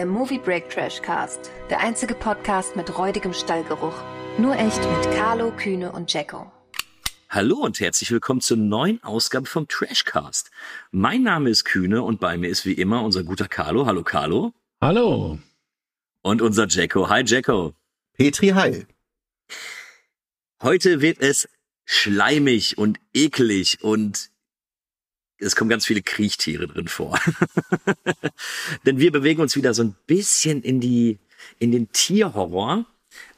der Movie Break Trash Cast, der einzige Podcast mit räudigem Stallgeruch. Nur echt mit Carlo, Kühne und Jacko. Hallo und herzlich willkommen zur neuen Ausgabe vom Trashcast. Mein Name ist Kühne und bei mir ist wie immer unser guter Carlo. Hallo Carlo. Hallo. Und unser Jacko. Hi Jacko. Petri, hi. Heute wird es schleimig und eklig und es kommen ganz viele Kriechtiere drin vor. Denn wir bewegen uns wieder so ein bisschen in die, in den Tierhorror.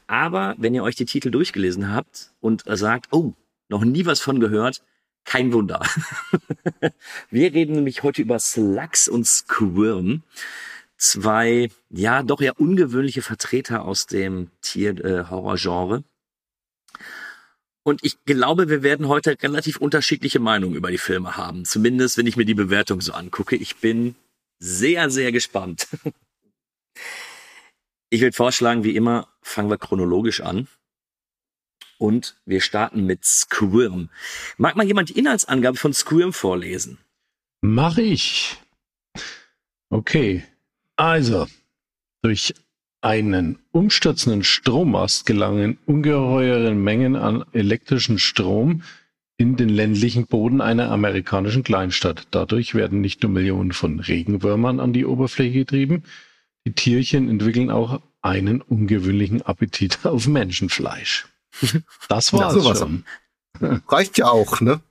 Aber wenn ihr euch die Titel durchgelesen habt und sagt, oh, noch nie was von gehört, kein Wunder. wir reden nämlich heute über Slugs und Squirm. Zwei, ja, doch eher ungewöhnliche Vertreter aus dem Tierhorror-Genre. Äh, und ich glaube, wir werden heute relativ unterschiedliche Meinungen über die Filme haben. Zumindest, wenn ich mir die Bewertung so angucke. Ich bin sehr, sehr gespannt. Ich würde vorschlagen, wie immer, fangen wir chronologisch an. Und wir starten mit Squirm. Mag mal jemand die Inhaltsangabe von Squirm vorlesen? Mach ich. Okay. Also, durch einen umstürzenden Strommast gelangen ungeheure Mengen an elektrischen Strom in den ländlichen Boden einer amerikanischen Kleinstadt. Dadurch werden nicht nur Millionen von Regenwürmern an die Oberfläche getrieben, die Tierchen entwickeln auch einen ungewöhnlichen Appetit auf Menschenfleisch. Das war's ja, schon. Reicht ja auch, ne?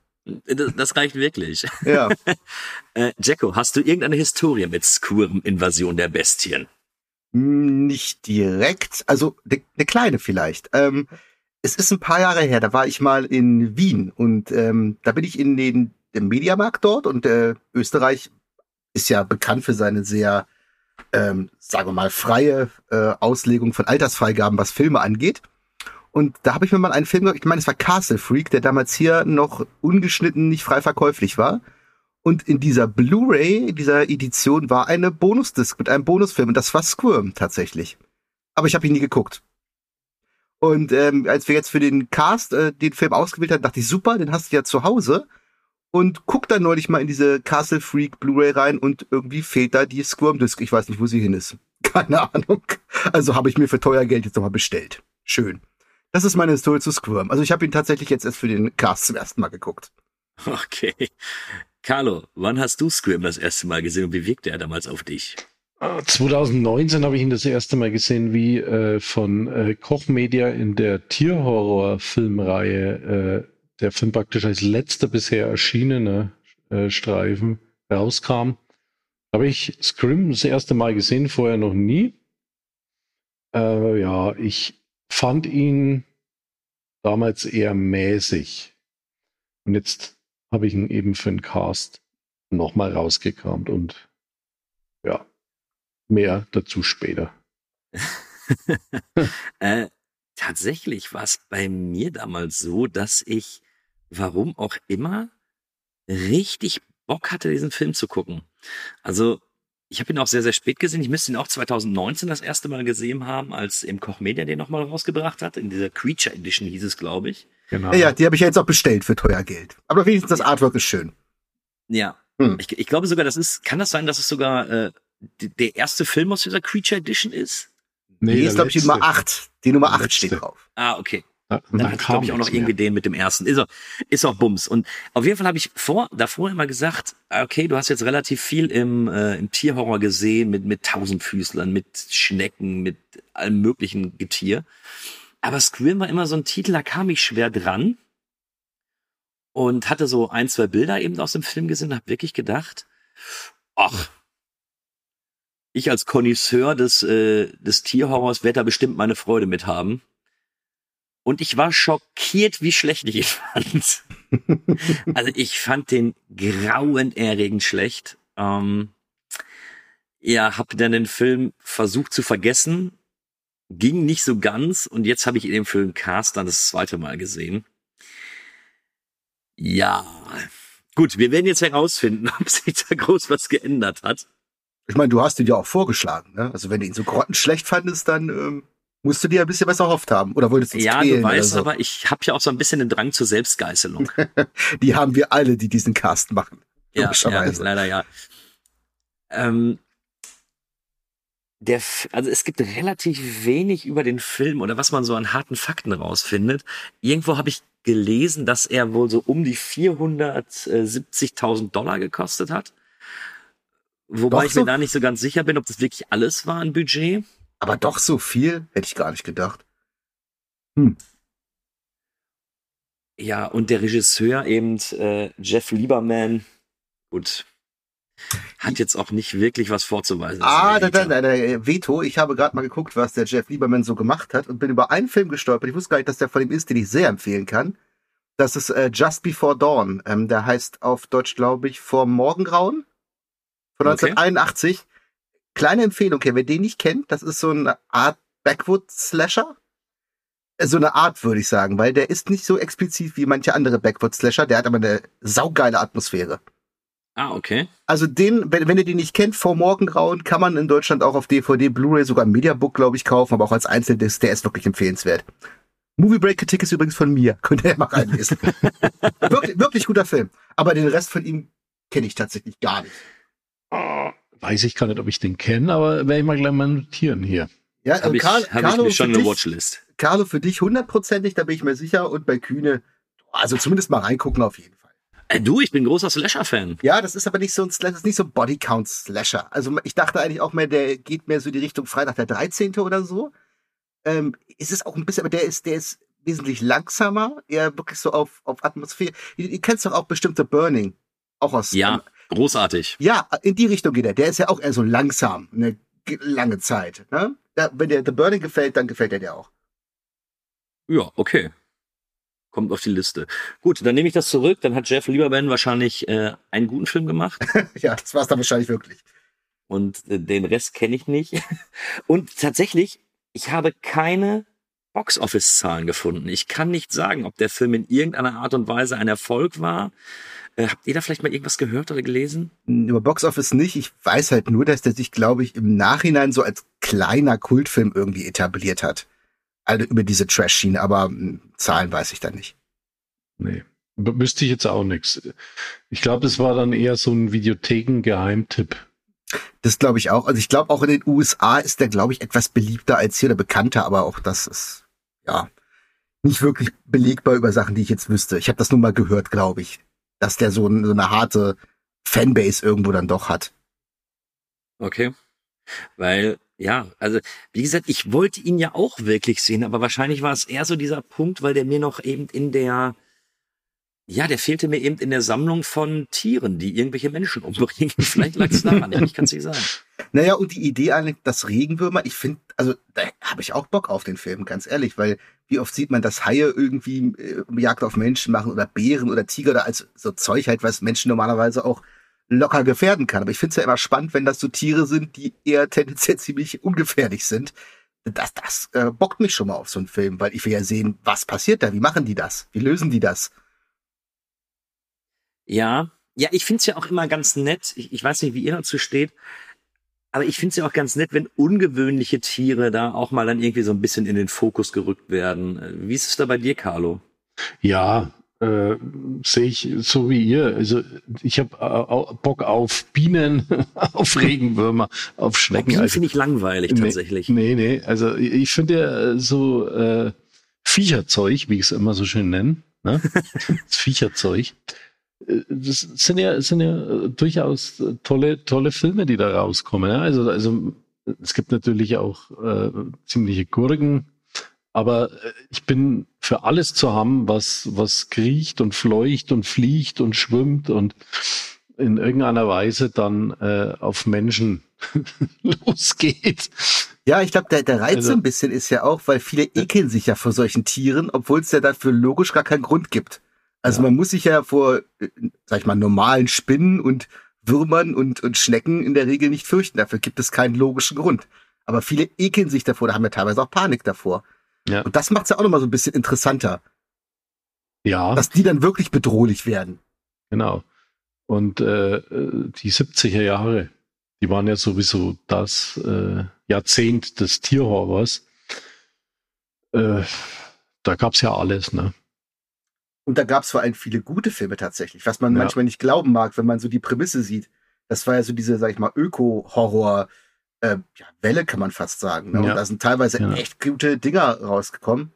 Das, das reicht wirklich. Ja. äh, Jacko, hast du irgendeine Historie mit Squirm-Invasion der Bestien? Nicht direkt, also eine ne kleine vielleicht. Ähm, es ist ein paar Jahre her, da war ich mal in Wien und ähm, da bin ich in den dem Mediamarkt dort und äh, Österreich ist ja bekannt für seine sehr, ähm, sagen wir mal, freie äh, Auslegung von Altersfreigaben, was Filme angeht. Und da habe ich mir mal einen Film, ich meine, es war Castle Freak, der damals hier noch ungeschnitten nicht frei verkäuflich war. Und in dieser Blu-ray, in dieser Edition, war eine Bonusdisc mit einem Bonusfilm. Und das war Squirm tatsächlich. Aber ich habe ihn nie geguckt. Und ähm, als wir jetzt für den Cast äh, den Film ausgewählt haben, dachte ich, super, den hast du ja zu Hause. Und guck dann neulich mal in diese Castle Freak Blu-ray rein und irgendwie fehlt da die Squirm-Disc. Ich weiß nicht, wo sie hin ist. Keine Ahnung. Also habe ich mir für teuer Geld jetzt nochmal bestellt. Schön. Das ist meine Historie zu Squirm. Also ich habe ihn tatsächlich jetzt erst für den Cast zum ersten Mal geguckt. Okay. Carlo, wann hast du Scream das erste Mal gesehen und wie wirkte er damals auf dich? 2019 habe ich ihn das erste Mal gesehen, wie äh, von äh, Koch Media in der Tierhorror-Filmreihe äh, der Film praktisch als letzter bisher erschienene äh, Streifen rauskam. Habe ich Scream das erste Mal gesehen, vorher noch nie. Äh, ja, ich fand ihn damals eher mäßig. Und jetzt habe ich ihn eben für den Cast nochmal rausgekramt und ja, mehr dazu später. äh, tatsächlich war es bei mir damals so, dass ich, warum auch immer, richtig Bock hatte, diesen Film zu gucken. Also ich habe ihn auch sehr, sehr spät gesehen. Ich müsste ihn auch 2019 das erste Mal gesehen haben, als im Koch Media den nochmal rausgebracht hat. In dieser Creature Edition hieß es, glaube ich. Genau. Ja, die habe ich ja jetzt auch bestellt für teuer Geld. Aber wenigstens das Artwork ist schön. Ja. Hm. Ich, ich glaube sogar, das ist, kann das sein, dass es sogar äh, der erste Film aus dieser Creature Edition ist? Nee, nee ist, glaube ich, die Nummer 8. Die Nummer 8 steht drauf. Ah, okay. Ja, dann hatte ich, glaube ich, auch noch mehr. irgendwie den mit dem ersten. Ist auch, ist auch Bums. Und auf jeden Fall habe ich vor, davor immer gesagt, okay, du hast jetzt relativ viel im, äh, im Tierhorror gesehen, mit, mit Tausendfüßlern, mit Schnecken, mit allem möglichen Getier. Aber Scream war immer so ein Titel, da kam ich schwer dran. Und hatte so ein, zwei Bilder eben aus dem Film gesehen und habe wirklich gedacht, ach, ich als Connoisseur des, äh, des Tierhorrors werde da bestimmt meine Freude mit haben. Und ich war schockiert, wie schlecht ich ihn fand. also ich fand den grauenerregend schlecht. Ähm, ja, hab dann den Film versucht zu vergessen ging nicht so ganz und jetzt habe ich ihn für den Cast dann das zweite Mal gesehen. Ja, gut, wir werden jetzt herausfinden, ob sich da groß was geändert hat. Ich meine, du hast ihn ja auch vorgeschlagen, ne? Also wenn du ihn so grottenschlecht fandest, dann ähm, musst du dir ein bisschen was erhofft haben. Oder wolltest du Ja, du weißt so. aber, ich habe ja auch so ein bisschen den Drang zur Selbstgeißelung. die haben wir alle, die diesen Cast machen. Ja, ja leider ja. Ähm, der, also es gibt relativ wenig über den Film oder was man so an harten Fakten rausfindet. Irgendwo habe ich gelesen, dass er wohl so um die 470.000 Dollar gekostet hat. Wobei doch ich so mir da nicht so ganz sicher bin, ob das wirklich alles war ein Budget. Aber doch so viel, hätte ich gar nicht gedacht. Hm. Ja, und der Regisseur eben äh, Jeff Lieberman, gut, hat jetzt auch nicht wirklich was vorzuweisen. Ah, da, da, da, da, Veto. Ich habe gerade mal geguckt, was der Jeff Lieberman so gemacht hat und bin über einen Film gestolpert. Ich wusste gar nicht, dass der von ihm ist, den ich sehr empfehlen kann. Das ist äh, Just Before Dawn. Ähm, der heißt auf Deutsch, glaube ich, Vor Morgengrauen von okay. 1981. Kleine Empfehlung, okay, wer den nicht kennt, das ist so eine Art Backwood-Slasher. Äh, so eine Art, würde ich sagen, weil der ist nicht so explizit wie manche andere Backwood-Slasher, der hat aber eine saugeile Atmosphäre. Ah, okay. Also den, wenn, wenn ihr den nicht kennt, vor Morgengrauen, kann man in Deutschland auch auf DVD, Blu-ray, sogar im Mediabook, glaube ich, kaufen, aber auch als Einzeldisc, der ist wirklich empfehlenswert. Movie Break Kritik ist übrigens von mir. Könnt ihr ja mal reinlesen. wirklich, wirklich guter Film. Aber den Rest von ihm kenne ich tatsächlich gar nicht. Oh, weiß ich gar nicht, ob ich den kenne, aber werde ich mal gleich mal notieren hier. Ja, habe ich, Karl, hab Carlo, ich schon eine Watchlist. Carlo, für dich hundertprozentig, da bin ich mir sicher. Und bei Kühne, also zumindest mal reingucken auf jeden Fall. Äh, du, ich bin großer Slasher-Fan. Ja, das ist aber nicht so ein das ist nicht so Bodycount-Slasher. Also ich dachte eigentlich auch mehr, der geht mehr so die Richtung Freitag der 13. oder so. Ähm, ist es auch ein bisschen, aber der ist, der ist wesentlich langsamer, eher wirklich so auf, auf Atmosphäre. Ihr, ihr kennt doch auch bestimmte Burning. Auch aus. Ja, ähm, großartig. Ja, in die Richtung geht er. Der ist ja auch eher so langsam, eine lange Zeit. Ne? Ja, wenn dir The Burning gefällt, dann gefällt er dir auch. Ja, okay kommt auf die Liste. Gut, dann nehme ich das zurück. Dann hat Jeff Lieberman wahrscheinlich äh, einen guten Film gemacht. ja, das war es dann wahrscheinlich wirklich. Und äh, den Rest kenne ich nicht. Und tatsächlich, ich habe keine Box-Office-Zahlen gefunden. Ich kann nicht sagen, ob der Film in irgendeiner Art und Weise ein Erfolg war. Äh, habt ihr da vielleicht mal irgendwas gehört oder gelesen? Über Box-Office nicht. Ich weiß halt nur, dass der sich, glaube ich, im Nachhinein so als kleiner Kultfilm irgendwie etabliert hat also über diese Trash-Schiene, aber hm, Zahlen weiß ich da nicht. Nee. Wüsste ich jetzt auch nichts. Ich glaube, das war dann eher so ein Videotheken-Geheimtipp. Das glaube ich auch. Also ich glaube, auch in den USA ist der, glaube ich, etwas beliebter als hier oder bekannter, aber auch das ist, ja, nicht wirklich belegbar über Sachen, die ich jetzt wüsste. Ich habe das nur mal gehört, glaube ich, dass der so, ein, so eine harte Fanbase irgendwo dann doch hat. Okay. Weil ja, also wie gesagt, ich wollte ihn ja auch wirklich sehen, aber wahrscheinlich war es eher so dieser Punkt, weil der mir noch eben in der, ja, der fehlte mir eben in der Sammlung von Tieren, die irgendwelche Menschen umbringen. Vielleicht lag es daran, ich kann es nicht sagen. Naja, und die Idee eigentlich, das Regenwürmer, ich finde, also da habe ich auch Bock auf den Film, ganz ehrlich, weil wie oft sieht man, dass Haie irgendwie äh, Jagd auf Menschen machen oder Bären oder Tiger oder als so Zeug halt, was Menschen normalerweise auch locker gefährden kann. Aber ich finde es ja immer spannend, wenn das so Tiere sind, die eher tendenziell ziemlich ungefährlich sind. Das, das äh, bockt mich schon mal auf so einen Film, weil ich will ja sehen, was passiert da, wie machen die das, wie lösen die das. Ja, ja, ich finde es ja auch immer ganz nett. Ich, ich weiß nicht, wie ihr dazu steht. Aber ich finde es ja auch ganz nett, wenn ungewöhnliche Tiere da auch mal dann irgendwie so ein bisschen in den Fokus gerückt werden. Wie ist es da bei dir, Carlo? Ja, äh, sehe ich so wie ihr. Also ich habe äh, Bock auf Bienen, auf Regenwürmer, auf Schnecken. Bienen also, finde ich langweilig tatsächlich. Nee, nee, also ich finde so äh, Viecherzeug, wie ich es immer so schön nenne, ne? das Viecherzeug. Äh, das sind ja, sind ja durchaus tolle, tolle Filme, die da rauskommen. Ja? Also, also es gibt natürlich auch äh, ziemliche Gurken, aber äh, ich bin für alles zu haben, was, was kriecht und fleucht und fliegt und schwimmt und in irgendeiner Weise dann äh, auf Menschen losgeht. Ja, ich glaube, der, der Reiz also, ein bisschen ist ja auch, weil viele ekeln sich ja vor solchen Tieren, obwohl es ja dafür logisch gar keinen Grund gibt. Also ja. man muss sich ja vor, äh, sag ich mal, normalen Spinnen und Würmern und, und Schnecken in der Regel nicht fürchten. Dafür gibt es keinen logischen Grund. Aber viele ekeln sich davor, da haben ja teilweise auch Panik davor. Ja. Und das macht es ja auch nochmal so ein bisschen interessanter. Ja. Dass die dann wirklich bedrohlich werden. Genau. Und äh, die 70er Jahre, die waren ja sowieso das äh, Jahrzehnt des Tierhorrors. Äh, da gab's ja alles, ne? Und da gab's vor allem viele gute Filme tatsächlich, was man ja. manchmal nicht glauben mag, wenn man so die Prämisse sieht. Das war ja so diese, sag ich mal, Öko-Horror- äh, ja, Welle, kann man fast sagen. Ne? Ja. Und da sind teilweise ja. echt gute Dinger rausgekommen.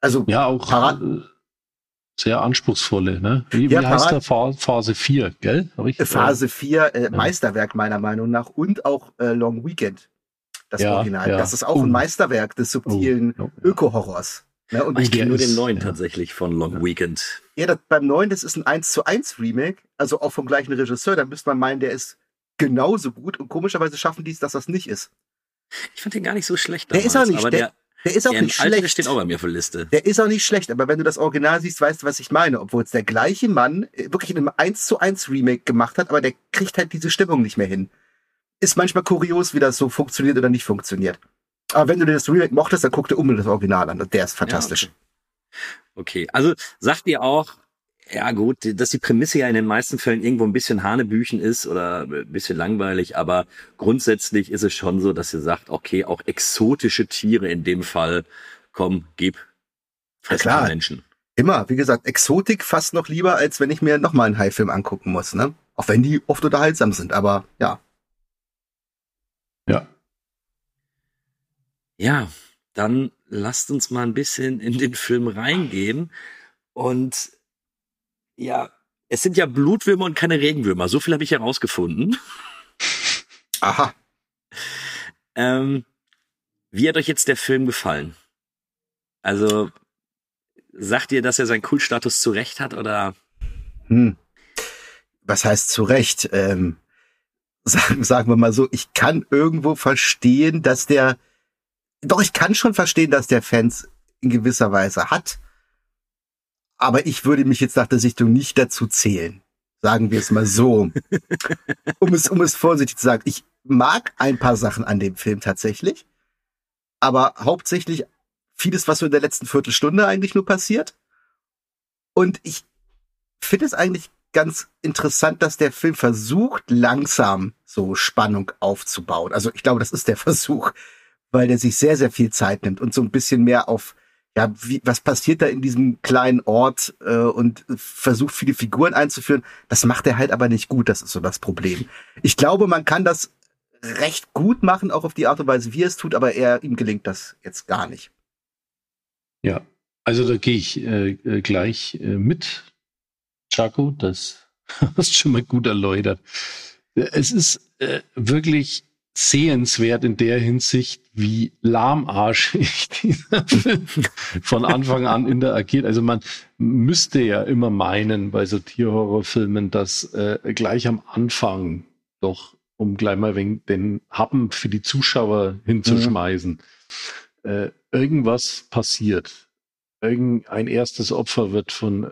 Also ja, auch Parat äh, sehr anspruchsvolle, ne? Wie, ja, wie heißt der Phase 4, gell? Ich, Phase 4, äh, Meisterwerk meiner Meinung nach und auch äh, Long Weekend, das ja, Original. Das ist auch uh. ein oh. Meisterwerk des subtilen oh. Öko-Horrors. Ne? Und ich kenne nur den neuen tatsächlich von Long Weekend. Ja, das, beim neuen, das ist ein 1 zu 1 Remake, also auch vom gleichen Regisseur. Da müsste man meinen, der ist genauso gut und komischerweise schaffen die es, dass das nicht ist. Ich fand den gar nicht so schlecht damals, Der ist auch nicht, aber der, der ist auch der nicht schlecht. Der steht auch bei mir für Liste. Der ist auch nicht schlecht, aber wenn du das Original siehst, weißt du, was ich meine. Obwohl es der gleiche Mann äh, wirklich in einem 1 zu 1 Remake gemacht hat, aber der kriegt halt diese Stimmung nicht mehr hin. Ist manchmal kurios, wie das so funktioniert oder nicht funktioniert. Aber wenn du dir das Remake mochtest, dann guck dir unbedingt das Original an. Der ist fantastisch. Ja, okay. okay, also sagt ihr auch, ja gut, dass die Prämisse ja in den meisten Fällen irgendwo ein bisschen Hanebüchen ist oder ein bisschen langweilig, aber grundsätzlich ist es schon so, dass ihr sagt, okay, auch exotische Tiere in dem Fall, komm, gib, fress ja, klar. Menschen. Immer, wie gesagt, Exotik fast noch lieber, als wenn ich mir nochmal einen Haifilm angucken muss, ne? Auch wenn die oft unterhaltsam sind, aber ja. Ja. Ja, dann lasst uns mal ein bisschen in den Film reingehen und ja, es sind ja Blutwürmer und keine Regenwürmer. So viel habe ich herausgefunden. Aha. Ähm, wie hat euch jetzt der Film gefallen? Also, sagt ihr, dass er seinen Kultstatus zu Recht hat oder? Hm. Was heißt zu Recht? Ähm, sagen, sagen wir mal so, ich kann irgendwo verstehen, dass der, doch, ich kann schon verstehen, dass der Fans in gewisser Weise hat. Aber ich würde mich jetzt nach der Sichtung nicht dazu zählen. Sagen wir es mal so. um es, um es vorsichtig zu sagen. Ich mag ein paar Sachen an dem Film tatsächlich. Aber hauptsächlich vieles, was so in der letzten Viertelstunde eigentlich nur passiert. Und ich finde es eigentlich ganz interessant, dass der Film versucht, langsam so Spannung aufzubauen. Also ich glaube, das ist der Versuch, weil der sich sehr, sehr viel Zeit nimmt und so ein bisschen mehr auf ja, wie, was passiert da in diesem kleinen Ort äh, und versucht viele Figuren einzuführen. Das macht er halt aber nicht gut, das ist so das Problem. Ich glaube, man kann das recht gut machen, auch auf die Art und Weise, wie er es tut, aber er, ihm gelingt das jetzt gar nicht. Ja, also da gehe ich äh, äh gleich äh, mit, Chaco, das hast du schon mal gut erläutert. Es ist äh, wirklich sehenswert in der Hinsicht, wie lahmarschig dieser Film von Anfang an interagiert. Also man müsste ja immer meinen bei so Tierhorrorfilmen, dass äh, gleich am Anfang doch, um gleich mal wegen den Happen für die Zuschauer hinzuschmeißen, mhm. äh, irgendwas passiert. Irgendein erstes Opfer wird von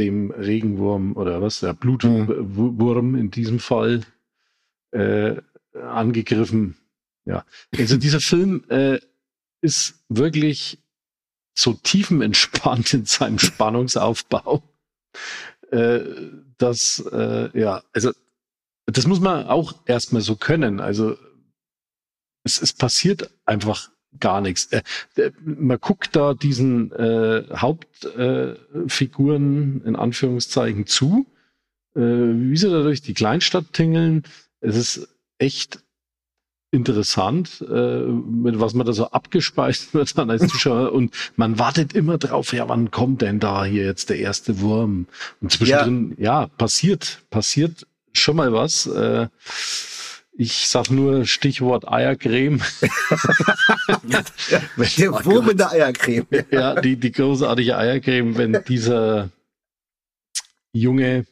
dem Regenwurm oder was, der Blutwurm mhm. in diesem Fall äh, angegriffen. Ja, also dieser Film äh, ist wirklich so tiefenentspannt in seinem Spannungsaufbau, äh, dass, äh, ja, also das muss man auch erstmal so können. Also es, es passiert einfach gar nichts. Äh, man guckt da diesen äh, Hauptfiguren äh, in Anführungszeichen zu, äh, wie sie da durch die Kleinstadt tingeln. Es ist echt interessant, äh, mit was man da so abgespeist wird dann als Zuschauer und man wartet immer drauf, ja, wann kommt denn da hier jetzt der erste Wurm? Und zwischendrin, ja, ja passiert, passiert schon mal was. Äh, ich sag nur Stichwort Eiercreme. der Wurm in der Eiercreme. ja, die, die großartige Eiercreme, wenn dieser junge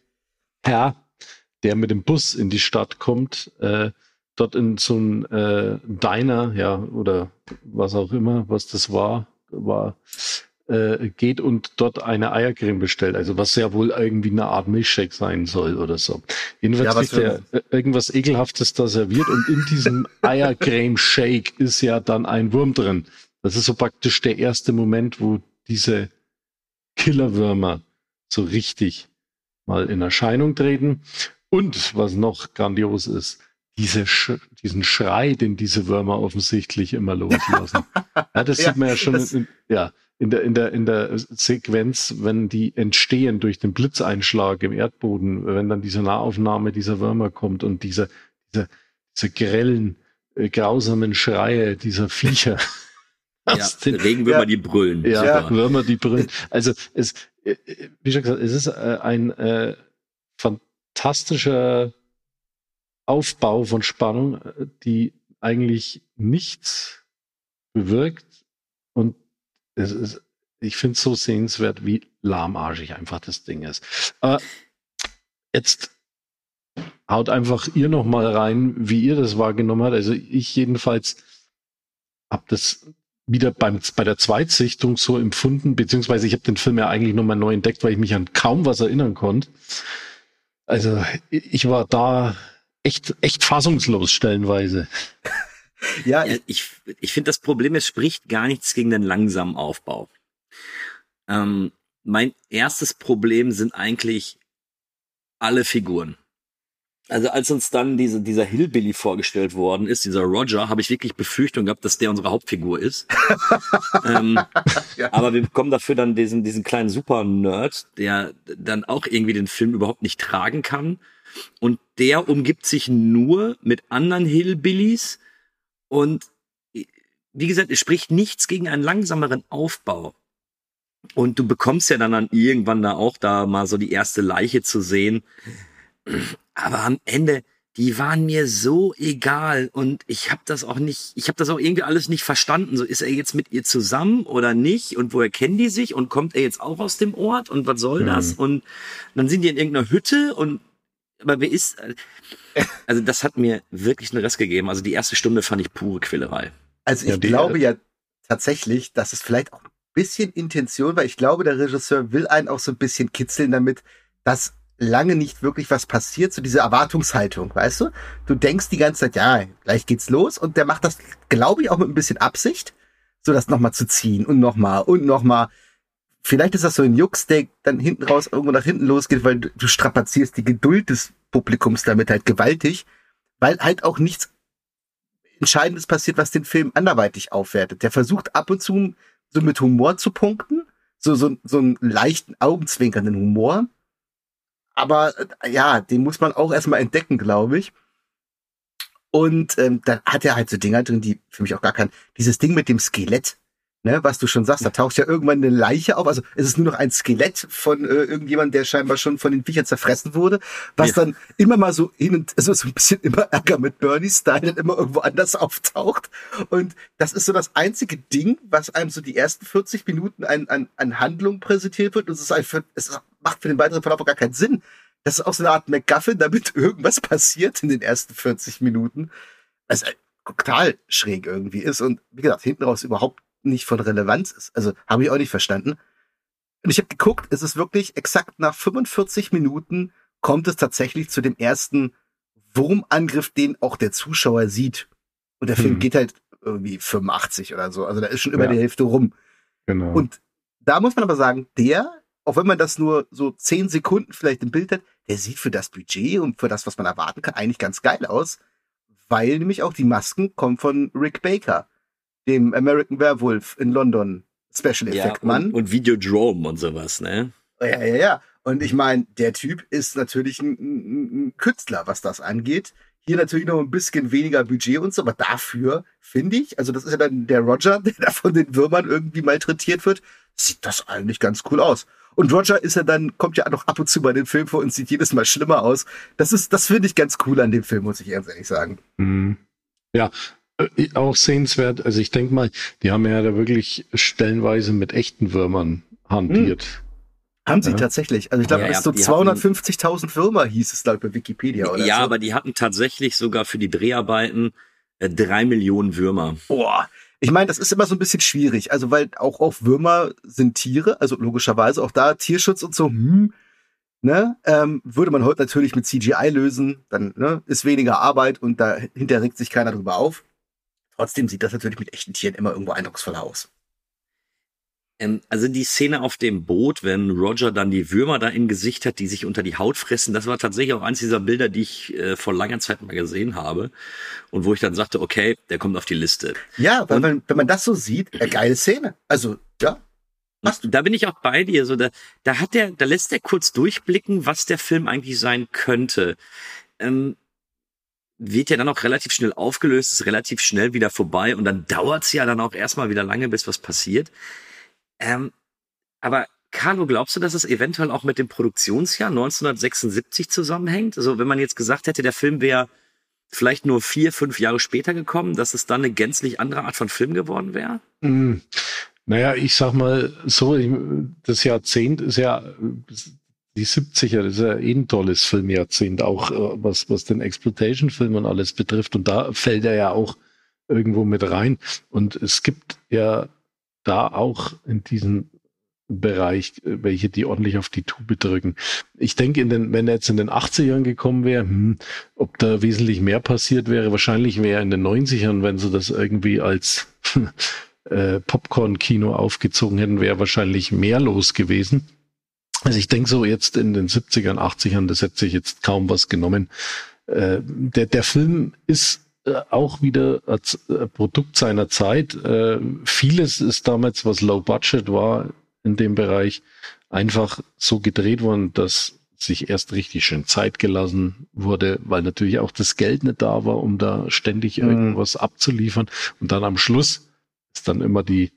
Herr der mit dem Bus in die Stadt kommt, äh, dort in so ein äh, Diner, ja, oder was auch immer, was das war, war, äh, geht und dort eine Eiercreme bestellt. Also was ja wohl irgendwie eine Art Milchshake sein soll oder so. Jedenfalls ja, kriegt er irgendwas Ekelhaftes da serviert und in diesem Eiercreme-Shake ist ja dann ein Wurm drin. Das ist so praktisch der erste Moment, wo diese Killerwürmer so richtig mal in Erscheinung treten. Und was noch grandios ist, diese Sch diesen Schrei, den diese Würmer offensichtlich immer loslassen. ja, das ja, sieht man ja schon in, ja, in, der, in, der, in der Sequenz, wenn die entstehen durch den Blitzeinschlag im Erdboden, wenn dann diese Nahaufnahme dieser Würmer kommt und diese, diese, diese grellen äh, grausamen Schreie dieser Viecher. ja, den, Regenwürmer, ja, die brüllen. Ja, Super. Würmer, die brüllen. Also es, äh, wie schon gesagt, es ist äh, ein äh, fantastischer Aufbau von Spannung, die eigentlich nichts bewirkt. Und es ist, ich finde es so sehenswert, wie lahmarschig einfach das Ding ist. Äh, jetzt haut einfach ihr noch mal rein, wie ihr das wahrgenommen habt. Also ich jedenfalls habe das wieder beim, bei der Zweitsichtung so empfunden, beziehungsweise ich habe den Film ja eigentlich nochmal neu entdeckt, weil ich mich an kaum was erinnern konnte. Also ich war da echt, echt fassungslos stellenweise. Ja, ich, ich finde, das Problem, es spricht gar nichts gegen den langsamen Aufbau. Ähm, mein erstes Problem sind eigentlich alle Figuren. Also als uns dann diese, dieser Hillbilly vorgestellt worden ist, dieser Roger, habe ich wirklich Befürchtung gehabt, dass der unsere Hauptfigur ist. ähm, ja. Aber wir bekommen dafür dann diesen, diesen kleinen Super-Nerd, der dann auch irgendwie den Film überhaupt nicht tragen kann. Und der umgibt sich nur mit anderen Hillbillies. Und wie gesagt, es spricht nichts gegen einen langsameren Aufbau. Und du bekommst ja dann, dann irgendwann da auch da mal so die erste Leiche zu sehen. Aber am Ende, die waren mir so egal und ich habe das auch nicht, ich habe das auch irgendwie alles nicht verstanden. So ist er jetzt mit ihr zusammen oder nicht und woher kennen die sich und kommt er jetzt auch aus dem Ort und was soll das? Mhm. Und dann sind die in irgendeiner Hütte und aber wer ist also das hat mir wirklich einen Rest gegeben. Also die erste Stunde fand ich pure Quälerei. Also ich ja, glaube ja tatsächlich, dass es vielleicht auch ein bisschen Intention war. Ich glaube, der Regisseur will einen auch so ein bisschen kitzeln damit, dass lange nicht wirklich was passiert, so diese Erwartungshaltung, weißt du? Du denkst die ganze Zeit, ja, gleich geht's los und der macht das, glaube ich, auch mit ein bisschen Absicht, so das nochmal zu ziehen und nochmal und nochmal. Vielleicht ist das so ein Jux, der dann hinten raus irgendwo nach hinten losgeht, weil du, du strapazierst die Geduld des Publikums damit halt gewaltig, weil halt auch nichts Entscheidendes passiert, was den Film anderweitig aufwertet. Der versucht ab und zu so mit Humor zu punkten, so, so, so einen leichten, augenzwinkernden Humor, aber ja, den muss man auch erstmal entdecken, glaube ich. Und ähm, dann hat er halt so Dinger drin, die für mich auch gar kein. Dieses Ding mit dem Skelett, ne, was du schon sagst, da taucht ja irgendwann eine Leiche auf. Also es ist nur noch ein Skelett von äh, irgendjemand, der scheinbar schon von den Viechern zerfressen wurde, was ja. dann immer mal so hin und also so ein bisschen immer Ärger mit Bernie Style dann immer irgendwo anders auftaucht. Und das ist so das einzige Ding, was einem so die ersten 40 Minuten an, an, an Handlung präsentiert wird. Und es ist einfach, es macht für den weiteren Verlauf auch gar keinen Sinn. Das ist auch so eine Art MacGuffin, damit irgendwas passiert in den ersten 40 Minuten. Also, total schräg irgendwie ist und wie gesagt, hinten raus überhaupt nicht von Relevanz ist. Also habe ich auch nicht verstanden. Und ich habe geguckt, es ist wirklich exakt nach 45 Minuten kommt es tatsächlich zu dem ersten Wurmangriff, den auch der Zuschauer sieht. Und der Film hm. geht halt irgendwie 85 oder so. Also da ist schon über ja. die Hälfte rum. Genau. Und da muss man aber sagen, der, auch wenn man das nur so 10 Sekunden vielleicht im Bild hat, der sieht für das Budget und für das, was man erwarten kann, eigentlich ganz geil aus. Weil nämlich auch die Masken kommen von Rick Baker dem American Werewolf in London Special Effect Mann. und, und Videodrome und sowas, ne? Ja, ja, ja. Und ich meine, der Typ ist natürlich ein, ein, ein, Künstler, was das angeht. Hier natürlich noch ein bisschen weniger Budget und so, aber dafür finde ich, also das ist ja dann der Roger, der da von den Würmern irgendwie malträtiert wird, sieht das eigentlich ganz cool aus. Und Roger ist ja dann, kommt ja noch ab und zu bei den Film vor und sieht jedes Mal schlimmer aus. Das ist, das finde ich ganz cool an dem Film, muss ich ehrlich sagen. Mhm. Ja, auch sehenswert. Also ich denke mal, die haben ja da wirklich stellenweise mit echten Würmern hantiert. Hm. Haben sie ja. tatsächlich. Also ich glaube, ja, ja, so 250.000 Würmer hieß es, ich, bei Wikipedia. Oder ja, so. aber die hatten tatsächlich sogar für die Dreharbeiten äh, drei Millionen Würmer. Boah. Ich meine, das ist immer so ein bisschen schwierig. Also, weil auch auf Würmer sind Tiere, also logischerweise auch da Tierschutz und so, hm, ne, ähm, würde man heute natürlich mit CGI lösen, dann ne, ist weniger Arbeit und dahinter regt sich keiner drüber auf. Trotzdem sieht das natürlich mit echten Tieren immer irgendwo eindrucksvoller aus. Ähm, also die Szene auf dem Boot, wenn Roger dann die Würmer da im Gesicht hat, die sich unter die Haut fressen, das war tatsächlich auch eins dieser Bilder, die ich äh, vor langer Zeit mal gesehen habe und wo ich dann sagte, okay, der kommt auf die Liste. Ja, weil und, man, wenn man das so sieht, eine geile Szene. Also, ja. Hast du. Da bin ich auch bei dir. So, da, da hat der, da lässt er kurz durchblicken, was der Film eigentlich sein könnte. Ähm, wird ja dann auch relativ schnell aufgelöst, ist relativ schnell wieder vorbei und dann dauert's ja dann auch erstmal wieder lange, bis was passiert. Ähm, aber Carlo, glaubst du, dass es eventuell auch mit dem Produktionsjahr 1976 zusammenhängt? Also wenn man jetzt gesagt hätte, der Film wäre vielleicht nur vier, fünf Jahre später gekommen, dass es dann eine gänzlich andere Art von Film geworden wäre? Mm, naja, ich sag mal so, das Jahrzehnt ist ja die 70er, das ist ja eh ein tolles Filmjahrzehnt, auch äh, was, was den Exploitation-Film und alles betrifft. Und da fällt er ja auch irgendwo mit rein. Und es gibt ja da auch in diesem Bereich, äh, welche die ordentlich auf die Tube drücken. Ich denke, in den, wenn er jetzt in den 80ern gekommen wäre, hm, ob da wesentlich mehr passiert wäre, wahrscheinlich wäre in den 90ern, wenn sie das irgendwie als äh, Popcorn-Kino aufgezogen hätten, wäre wahrscheinlich mehr los gewesen. Also ich denke so jetzt in den 70ern, 80ern, das hätte sich jetzt kaum was genommen. Äh, der, der Film ist äh, auch wieder als äh, Produkt seiner Zeit. Äh, vieles ist damals, was Low Budget war, in dem Bereich einfach so gedreht worden, dass sich erst richtig schön Zeit gelassen wurde, weil natürlich auch das Geld nicht da war, um da ständig mhm. irgendwas abzuliefern. Und dann am Schluss ist dann immer die,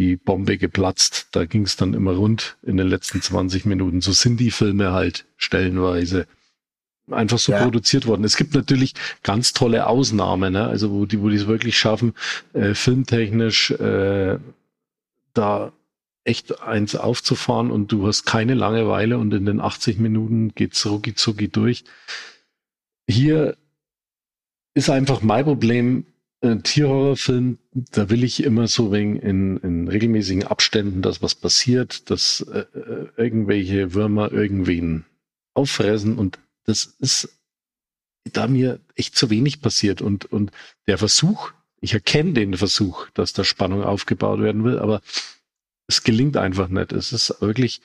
die Bombe geplatzt. Da ging es dann immer rund in den letzten 20 Minuten. So sind die Filme halt stellenweise einfach so ja. produziert worden. Es gibt natürlich ganz tolle Ausnahmen, ne? also wo die, wo die es wirklich schaffen, äh, filmtechnisch äh, da echt eins aufzufahren und du hast keine Langeweile und in den 80 Minuten geht's rucki zucki durch. Hier ist einfach mein Problem, ein Tierhorrorfilm, da will ich immer so wegen in, in regelmäßigen Abständen, dass was passiert, dass äh, äh, irgendwelche Würmer irgendwen auffressen und das ist da mir echt zu wenig passiert und, und der Versuch, ich erkenne den Versuch, dass da Spannung aufgebaut werden will, aber es gelingt einfach nicht. Es ist wirklich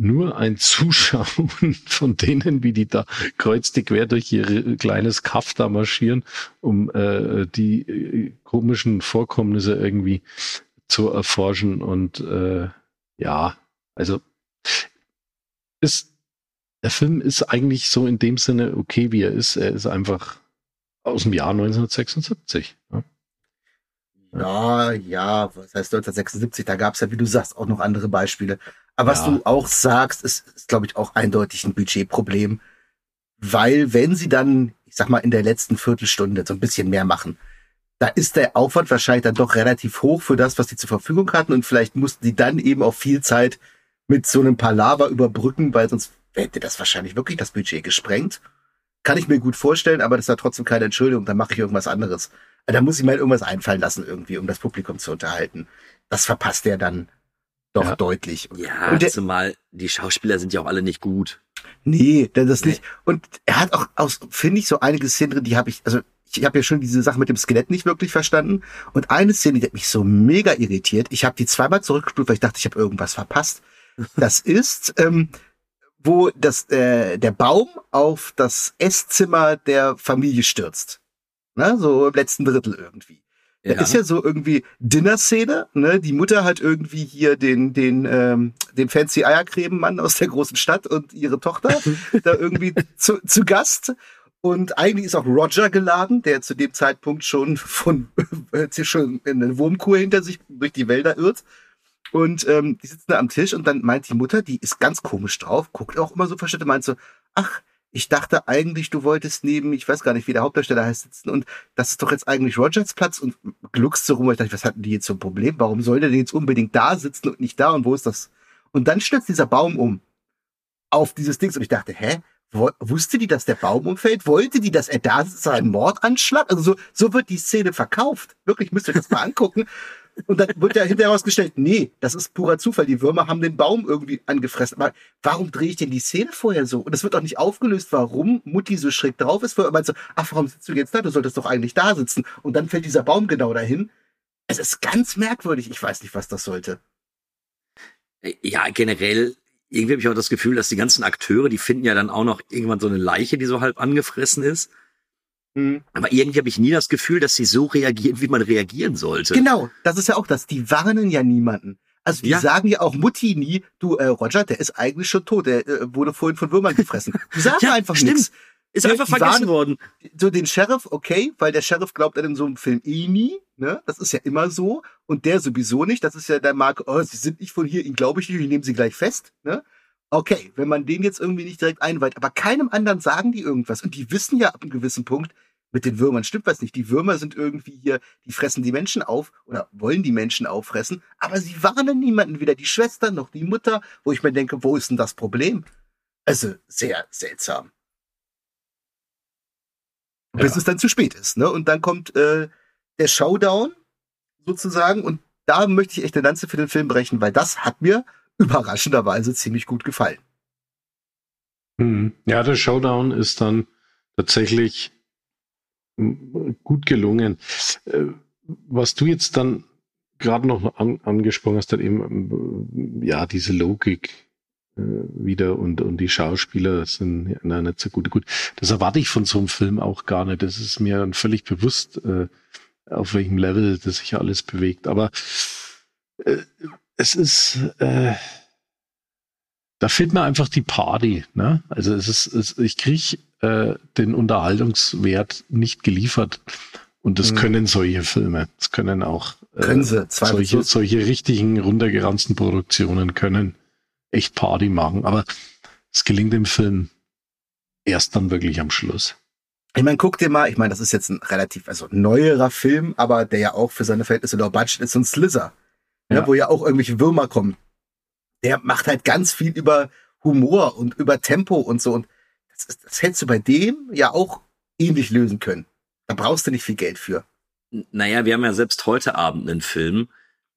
nur ein Zuschauen von denen, wie die da kreuz die quer durch ihr kleines Kaff da marschieren, um äh, die äh, komischen Vorkommnisse irgendwie zu erforschen. Und äh, ja, also ist der Film ist eigentlich so in dem Sinne okay, wie er ist. Er ist einfach aus dem Jahr 1976. Ja. Ja, ja, was heißt 1976? Da gab es ja, wie du sagst, auch noch andere Beispiele. Aber ja. was du auch sagst, ist, ist glaube ich, auch eindeutig ein Budgetproblem. Weil wenn sie dann, ich sag mal, in der letzten Viertelstunde so ein bisschen mehr machen, da ist der Aufwand wahrscheinlich dann doch relativ hoch für das, was sie zur Verfügung hatten. Und vielleicht mussten die dann eben auch viel Zeit mit so einem Palaver überbrücken, weil sonst hätte das wahrscheinlich wirklich das Budget gesprengt. Kann ich mir gut vorstellen, aber das ist ja trotzdem keine Entschuldigung, dann mache ich irgendwas anderes. Da muss ich mir halt irgendwas einfallen lassen irgendwie, um das Publikum zu unterhalten. Das verpasst er dann doch ja. deutlich. Ja, und der, zumal die Schauspieler sind ja auch alle nicht gut. Nee, das nee. nicht. Und er hat auch aus, finde ich, so einige Szenen drin, die habe ich, also ich habe ja schon diese Sache mit dem Skelett nicht wirklich verstanden. Und eine Szene, die hat mich so mega irritiert. Ich habe die zweimal zurückgespult, weil ich dachte, ich habe irgendwas verpasst. Das ist, ähm, wo das, äh, der Baum auf das Esszimmer der Familie stürzt. Ne? So im letzten Drittel irgendwie. Da ja. ist ja so irgendwie Dinner-Szene, ne? Die Mutter hat irgendwie hier den, den, ähm, den fancy Eiercremenmann aus der großen Stadt und ihre Tochter da irgendwie zu, zu Gast. Und eigentlich ist auch Roger geladen, der zu dem Zeitpunkt schon von äh, schon in eine Wurmkur hinter sich durch die Wälder irrt. Und ähm, die sitzen da am Tisch und dann meint die Mutter, die ist ganz komisch drauf, guckt auch immer so verstört, meint so, ach, ich dachte eigentlich, du wolltest neben, ich weiß gar nicht, wie der Hauptdarsteller heißt, sitzen und das ist doch jetzt eigentlich Rogers Platz und gluckst so rum, und ich dachte, was hatten die jetzt so ein Problem? Warum soll der denn jetzt unbedingt da sitzen und nicht da und wo ist das? Und dann stürzt dieser Baum um auf dieses Ding und ich dachte, hä? Wusste die, dass der Baum umfällt? Wollte die, dass er da sitzt? Ein Mordanschlag? Also so, so wird die Szene verkauft. Wirklich, müsst ihr das mal angucken. Und dann wird ja hinterher herausgestellt, nee, das ist purer Zufall. Die Würmer haben den Baum irgendwie angefressen. Aber warum drehe ich denn die Szene vorher so? Und es wird auch nicht aufgelöst, warum Mutti so schräg drauf ist. Vorher meint so, ach, warum sitzt du jetzt da? Du solltest doch eigentlich da sitzen. Und dann fällt dieser Baum genau dahin. Es ist ganz merkwürdig. Ich weiß nicht, was das sollte. Ja, generell, irgendwie habe ich auch das Gefühl, dass die ganzen Akteure, die finden ja dann auch noch irgendwann so eine Leiche, die so halb angefressen ist. Mhm. Aber irgendwie habe ich nie das Gefühl, dass sie so reagieren, wie man reagieren sollte. Genau, das ist ja auch das. Die warnen ja niemanden. Also die ja. sagen ja auch Mutti nie, du äh, Roger, der ist eigentlich schon tot, der äh, wurde vorhin von Würmern gefressen. Die sagen ja, einfach nichts. Ist einfach vergessen worden. So den Sheriff, okay, weil der Sheriff glaubt an in so einem Film eh nie, ne? Das ist ja immer so. Und der sowieso nicht. Das ist ja der Mark, oh, sie sind nicht von hier, ihn glaube ich nicht, ich nehme sie gleich fest, ne? Okay, wenn man den jetzt irgendwie nicht direkt einweiht, aber keinem anderen sagen die irgendwas. Und die wissen ja ab einem gewissen Punkt, mit den Würmern stimmt was nicht. Die Würmer sind irgendwie hier, die fressen die Menschen auf oder wollen die Menschen auffressen, aber sie warnen niemanden, weder die Schwester noch die Mutter, wo ich mir denke, wo ist denn das Problem? Also sehr seltsam. Ja. Bis es dann zu spät ist, ne? Und dann kommt äh, der Showdown sozusagen und da möchte ich echt eine Lanze für den Film brechen, weil das hat mir überraschenderweise ziemlich gut gefallen. Hm. Ja, der Showdown ist dann tatsächlich gut gelungen. Äh, was du jetzt dann gerade noch an, angesprochen hast, dann eben, ja, diese Logik äh, wieder und, und die Schauspieler sind na, nicht so gut. Gut, das erwarte ich von so einem Film auch gar nicht. Das ist mir dann völlig bewusst, äh, auf welchem Level das sich alles bewegt. Aber äh, es ist, äh, da fehlt mir einfach die Party. Ne? Also es ist, es, ich kriege äh, den Unterhaltungswert nicht geliefert. Und das hm. können solche Filme. Das können auch äh, können sie, solche, solche richtigen runtergeranzten Produktionen können echt Party machen. Aber es gelingt im Film erst dann wirklich am Schluss. Ich meine, guck dir mal, ich meine, das ist jetzt ein relativ, also neuerer Film, aber der ja auch für seine Verhältnisse low budget ist, so ein Slither. Ja. ja. wo ja auch irgendwelche Würmer kommen. Der macht halt ganz viel über Humor und über Tempo und so. Und das, das hättest du bei dem ja auch ähnlich lösen können. Da brauchst du nicht viel Geld für. Naja, wir haben ja selbst heute Abend einen Film,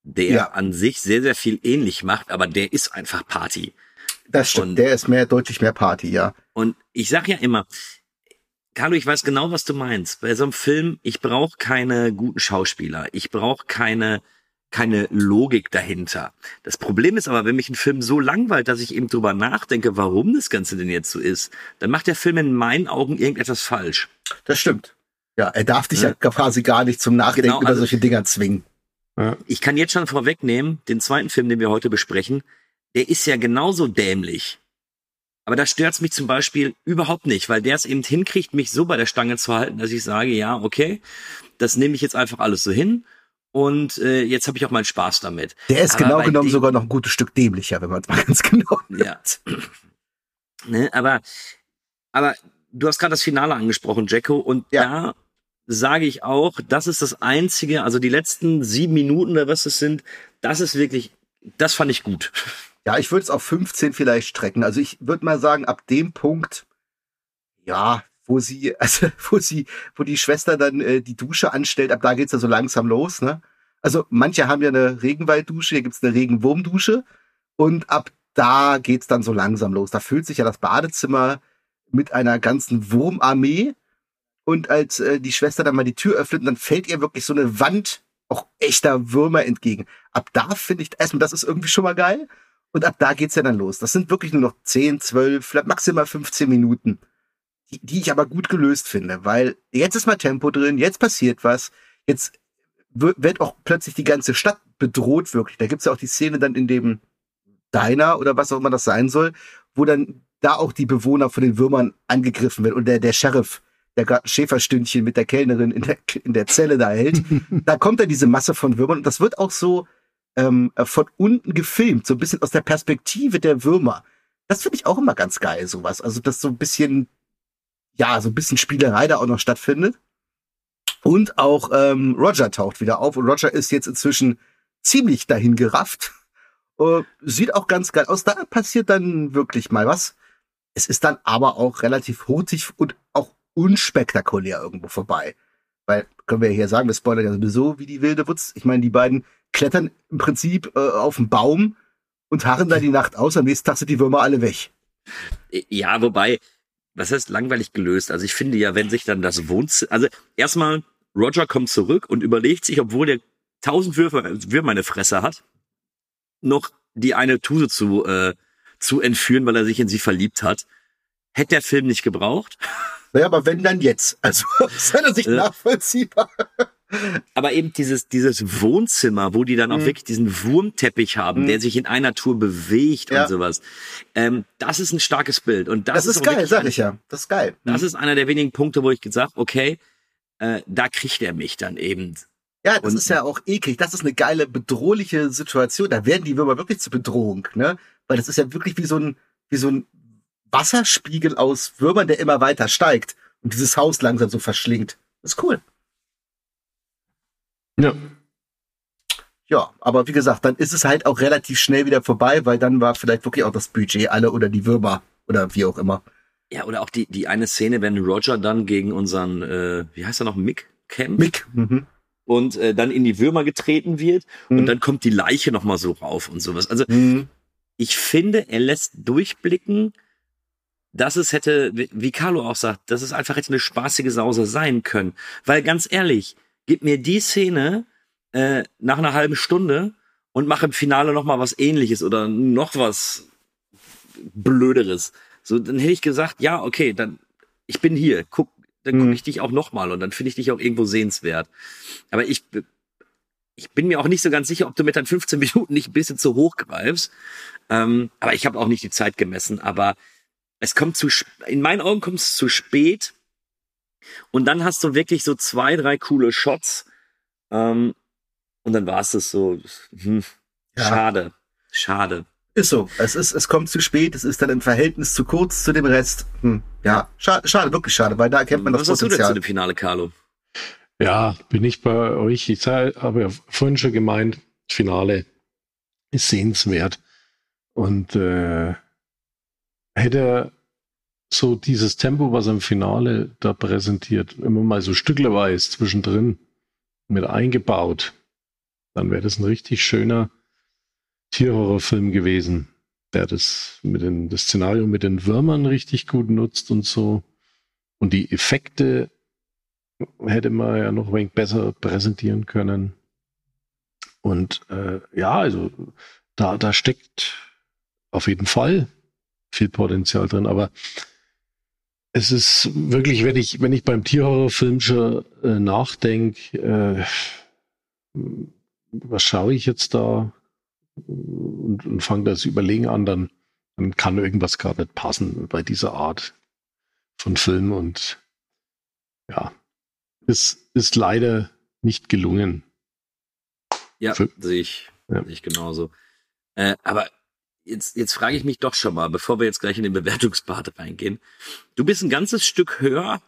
der ja. an sich sehr, sehr viel ähnlich macht, aber der ist einfach Party. Das stimmt, und, der ist mehr, deutlich mehr Party, ja. Und ich sag ja immer, Carlo, ich weiß genau, was du meinst. Bei so einem Film, ich brauche keine guten Schauspieler, ich brauche keine keine Logik dahinter. Das Problem ist aber, wenn mich ein Film so langweilt, dass ich eben drüber nachdenke, warum das Ganze denn jetzt so ist, dann macht der Film in meinen Augen irgendetwas falsch. Das stimmt. Ja, er darf dich ja, ja quasi gar nicht zum Nachdenken genau, also, über solche Dinger zwingen. Ja. Ich kann jetzt schon vorwegnehmen, den zweiten Film, den wir heute besprechen, der ist ja genauso dämlich. Aber da stört's mich zum Beispiel überhaupt nicht, weil der es eben hinkriegt, mich so bei der Stange zu halten, dass ich sage, ja, okay, das nehme ich jetzt einfach alles so hin und äh, jetzt habe ich auch meinen Spaß damit. Der ist aber genau genommen sogar noch ein gutes Stück dämlicher, wenn man es mal ganz genau nimmt. Ja. ne, aber, aber du hast gerade das Finale angesprochen, Jacko, und ja. da sage ich auch, das ist das einzige, also die letzten sieben Minuten oder was es sind, das ist wirklich, das fand ich gut. Ja, ich würde es auf 15 vielleicht strecken. Also ich würde mal sagen, ab dem Punkt, ja, wo sie, also wo sie, wo die Schwester dann äh, die Dusche anstellt, ab da geht's ja so langsam los, ne? Also manche haben ja eine Regenwalddusche, hier gibt's eine Regenwurmdusche und ab da geht's dann so langsam los. Da füllt sich ja das Badezimmer mit einer ganzen Wurmarmee und als äh, die Schwester dann mal die Tür öffnet, dann fällt ihr wirklich so eine Wand auch echter Würmer entgegen. Ab da finde ich erstmal, das ist irgendwie schon mal geil. Und ab da geht's ja dann los. Das sind wirklich nur noch 10, 12, vielleicht maximal 15 Minuten die, ich aber gut gelöst finde, weil jetzt ist mal Tempo drin, jetzt passiert was, jetzt wird auch plötzlich die ganze Stadt bedroht wirklich. Da gibt's ja auch die Szene dann in dem Diner oder was auch immer das sein soll, wo dann da auch die Bewohner von den Würmern angegriffen werden und der, der Sheriff, der gerade ein Schäferstündchen mit der Kellnerin in der, in der Zelle da hält, da kommt dann diese Masse von Würmern und das wird auch so ähm, von unten gefilmt, so ein bisschen aus der Perspektive der Würmer. Das finde ich auch immer ganz geil, sowas. Also das so ein bisschen ja, so ein bisschen Spielerei da auch noch stattfindet. Und auch ähm, Roger taucht wieder auf und Roger ist jetzt inzwischen ziemlich dahin gerafft. Äh, sieht auch ganz geil aus. Da passiert dann wirklich mal was. Es ist dann aber auch relativ hurtig und auch unspektakulär irgendwo vorbei. Weil, können wir hier sagen, wir spoilern ja sowieso wie die wilde Wutz. Ich meine, die beiden klettern im Prinzip äh, auf den Baum und harren da die Nacht aus. Am nächsten Tag sind die Würmer alle weg. Ja, wobei, was heißt langweilig gelöst? Also ich finde ja, wenn sich dann das Wohnzimmer, also erstmal Roger kommt zurück und überlegt sich, obwohl der tausend Würfe, Würmer eine Fresse hat, noch die eine Tuse zu, äh, zu entführen, weil er sich in sie verliebt hat. Hätte der Film nicht gebraucht. Naja, aber wenn dann jetzt. Also aus seiner Sicht nachvollziehbar. Aber eben dieses, dieses Wohnzimmer, wo die dann auch mhm. wirklich diesen Wurmteppich haben, mhm. der sich in einer Tour bewegt ja. und sowas. Ähm, das ist ein starkes Bild. Und das, das ist, ist geil, sag ich ja. Das ist geil. Das mhm. ist einer der wenigen Punkte, wo ich gesagt, okay, äh, da kriegt er mich dann eben. Ja, das und, ist ja auch eklig. Das ist eine geile, bedrohliche Situation. Da werden die Würmer wirklich zur Bedrohung, ne? Weil das ist ja wirklich wie so ein, wie so ein Wasserspiegel aus Würmern, der immer weiter steigt und dieses Haus langsam so verschlingt. Das ist cool. Ja. Ja, aber wie gesagt, dann ist es halt auch relativ schnell wieder vorbei, weil dann war vielleicht wirklich auch das Budget alle oder die Würmer oder wie auch immer. Ja, oder auch die, die eine Szene, wenn Roger dann gegen unseren, äh, wie heißt er noch, Mick kämpft. Mick. Mhm. Und äh, dann in die Würmer getreten wird mhm. und dann kommt die Leiche nochmal so rauf und sowas. Also mhm. ich finde, er lässt durchblicken, dass es hätte, wie Carlo auch sagt, dass es einfach hätte eine spaßige Sause sein können. Weil ganz ehrlich, gib mir die Szene äh, nach einer halben Stunde und mach im Finale noch mal was ähnliches oder noch was blöderes. So, dann hätte ich gesagt, ja, okay, dann ich bin hier, guck, dann gucke mhm. ich dich auch noch mal und dann finde ich dich auch irgendwo sehenswert. Aber ich ich bin mir auch nicht so ganz sicher, ob du mit deinen 15 Minuten nicht ein bisschen zu hoch greifst. Ähm, aber ich habe auch nicht die Zeit gemessen. Aber es kommt zu, in meinen Augen kommt es zu spät. Und dann hast du wirklich so zwei, drei coole Shots. Ähm, und dann war es das so. Hm, ja. Schade. Schade. Ist so. Es ist, es kommt zu spät. Es ist dann im Verhältnis zu kurz zu dem Rest. Hm, ja, schade, schade, wirklich schade, weil da erkennt man Was das Potenzial. Was hast du denn zu dem Finale, Carlo? Ja, bin ich bei euch. Ich habe ja vorhin schon gemeint, Finale ist sehenswert. Und äh, hätte so dieses Tempo, was er im Finale da präsentiert, immer mal so stücklerweise zwischendrin mit eingebaut, dann wäre das ein richtig schöner Tierhorrorfilm gewesen, der das mit den, das Szenario mit den Würmern richtig gut nutzt und so. Und die Effekte hätte man ja noch ein wenig besser präsentieren können. Und äh, ja, also da, da steckt auf jeden Fall viel Potenzial drin. Aber es ist wirklich, wenn ich, wenn ich beim Tierhorrorfilm schon äh, nachdenke, äh, was schaue ich jetzt da und, und fange das Überlegen an, dann, dann kann irgendwas gar nicht passen bei dieser Art von Film und ja, es ist leider nicht gelungen. Ja, sehe ich, ja. sehe ich genauso. Äh, aber jetzt, jetzt frage ich mich doch schon mal, bevor wir jetzt gleich in den Bewertungspart reingehen. Du bist ein ganzes Stück höher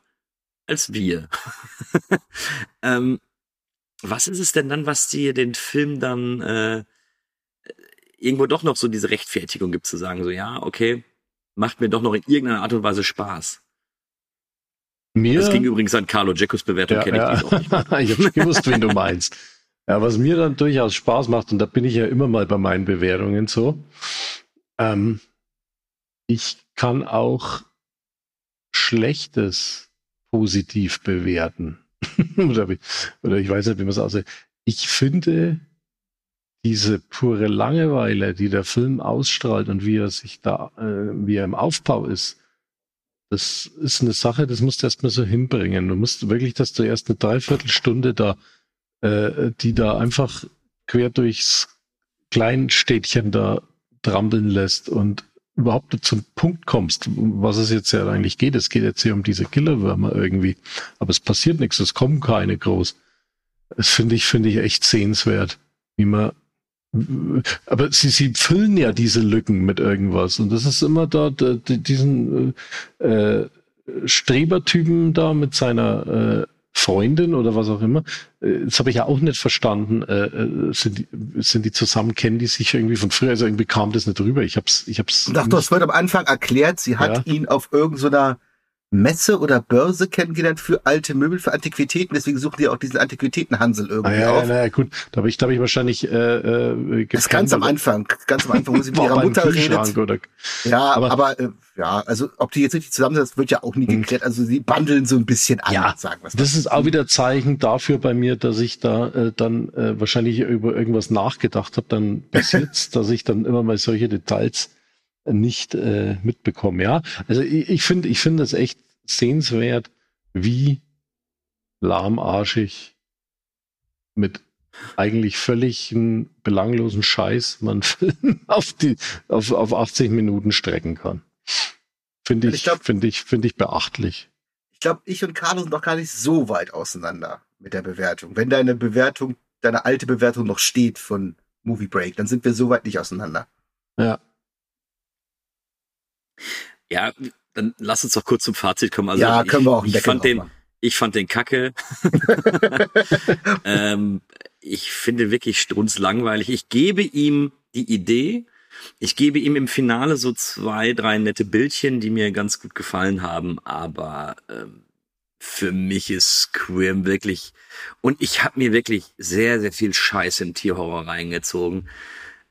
als wir. ähm, was ist es denn dann, was dir den Film dann äh, irgendwo doch noch so diese Rechtfertigung gibt, zu sagen, so ja, okay, macht mir doch noch in irgendeiner Art und Weise Spaß. Mir? Das ging übrigens an Carlo Jacobs Bewertung, ja, kenne ich ja. auch nicht. ich habe gewusst, wen du meinst. Ja, was mir dann durchaus Spaß macht, und da bin ich ja immer mal bei meinen Bewertungen so, ähm, ich kann auch Schlechtes positiv bewerten. oder, oder, ich weiß nicht, wie man es aussieht. Ich finde diese pure Langeweile, die der Film ausstrahlt und wie er sich da, äh, wie er im Aufbau ist, das ist eine Sache, das musst du erstmal so hinbringen. Du musst wirklich, dass du erst eine Dreiviertelstunde da äh, die da einfach quer durchs Kleinstädtchen da trampeln lässt und überhaupt zum Punkt kommst, was es jetzt ja eigentlich geht. Es geht jetzt hier um diese Killerwürmer irgendwie. Aber es passiert nichts, es kommen keine groß. Das finde ich, finde ich echt sehenswert, wie man aber sie, sie füllen ja diese Lücken mit irgendwas. Und das ist immer da, diesen äh, Strebertypen da mit seiner äh, Freundin oder was auch immer. Äh, das habe ich ja auch nicht verstanden. Äh, äh, sind, die, sind die zusammen, kennen die sich irgendwie von früher? Also irgendwie kam das nicht rüber. Ich hab's, ich hab's. Du hast vorhin am Anfang erklärt, sie hat ja. ihn auf irgendeiner Messe oder Börse kennengelernt für alte Möbel, für Antiquitäten. Deswegen suchen die auch diesen Antiquitätenhansel irgendwie ah, ja, auf. Ja, ja, gut. Da habe ich, da hab ich wahrscheinlich. Äh, äh, das ganz am Anfang. Ganz am Anfang, wo sie mit ihrer Mutter redet. Oder, ja, aber, aber äh, ja, also ob die jetzt richtig zusammensetzen, wird ja auch nie hm. geklärt. Also sie bandeln so ein bisschen an, ja, sagen wir Das ist auch wieder Zeichen dafür bei mir, dass ich da äh, dann äh, wahrscheinlich über irgendwas nachgedacht habe, dann bis jetzt, dass ich dann immer mal solche Details nicht äh, mitbekomme. Ja, also ich, ich finde, ich finde das echt sehenswert, wie lahmarschig mit eigentlich völlig belanglosen Scheiß man auf, die, auf, auf 80 Minuten strecken kann. Finde ich, ich finde ich, finde ich beachtlich. Ich glaube, ich und Carlo sind noch gar nicht so weit auseinander mit der Bewertung. Wenn deine Bewertung, deine alte Bewertung noch steht von Movie Break, dann sind wir so weit nicht auseinander. Ja. Ja, dann lass uns doch kurz zum Fazit kommen. Also ja, können wir auch. Ich fand den, ich fand den Kacke. ähm, ich finde wirklich strunzlangweilig. Ich gebe ihm die Idee. Ich gebe ihm im Finale so zwei, drei nette Bildchen, die mir ganz gut gefallen haben, aber ähm, für mich ist Squirm wirklich und ich habe mir wirklich sehr, sehr viel Scheiß in Tierhorror reingezogen,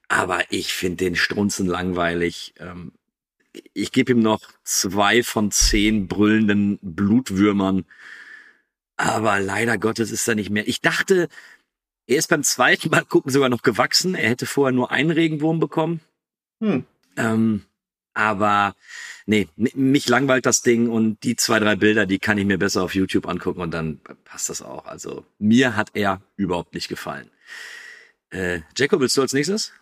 aber ich finde den Strunzen langweilig. Ähm, ich gebe ihm noch zwei von zehn brüllenden Blutwürmern, aber leider Gottes ist er nicht mehr. Ich dachte, er ist beim zweiten Mal gucken sogar noch gewachsen. Er hätte vorher nur einen Regenwurm bekommen. Hm. Ähm, aber nee, mich langweilt das Ding und die zwei, drei Bilder, die kann ich mir besser auf YouTube angucken und dann passt das auch. Also mir hat er überhaupt nicht gefallen. Äh, Jacob, willst du als nächstes?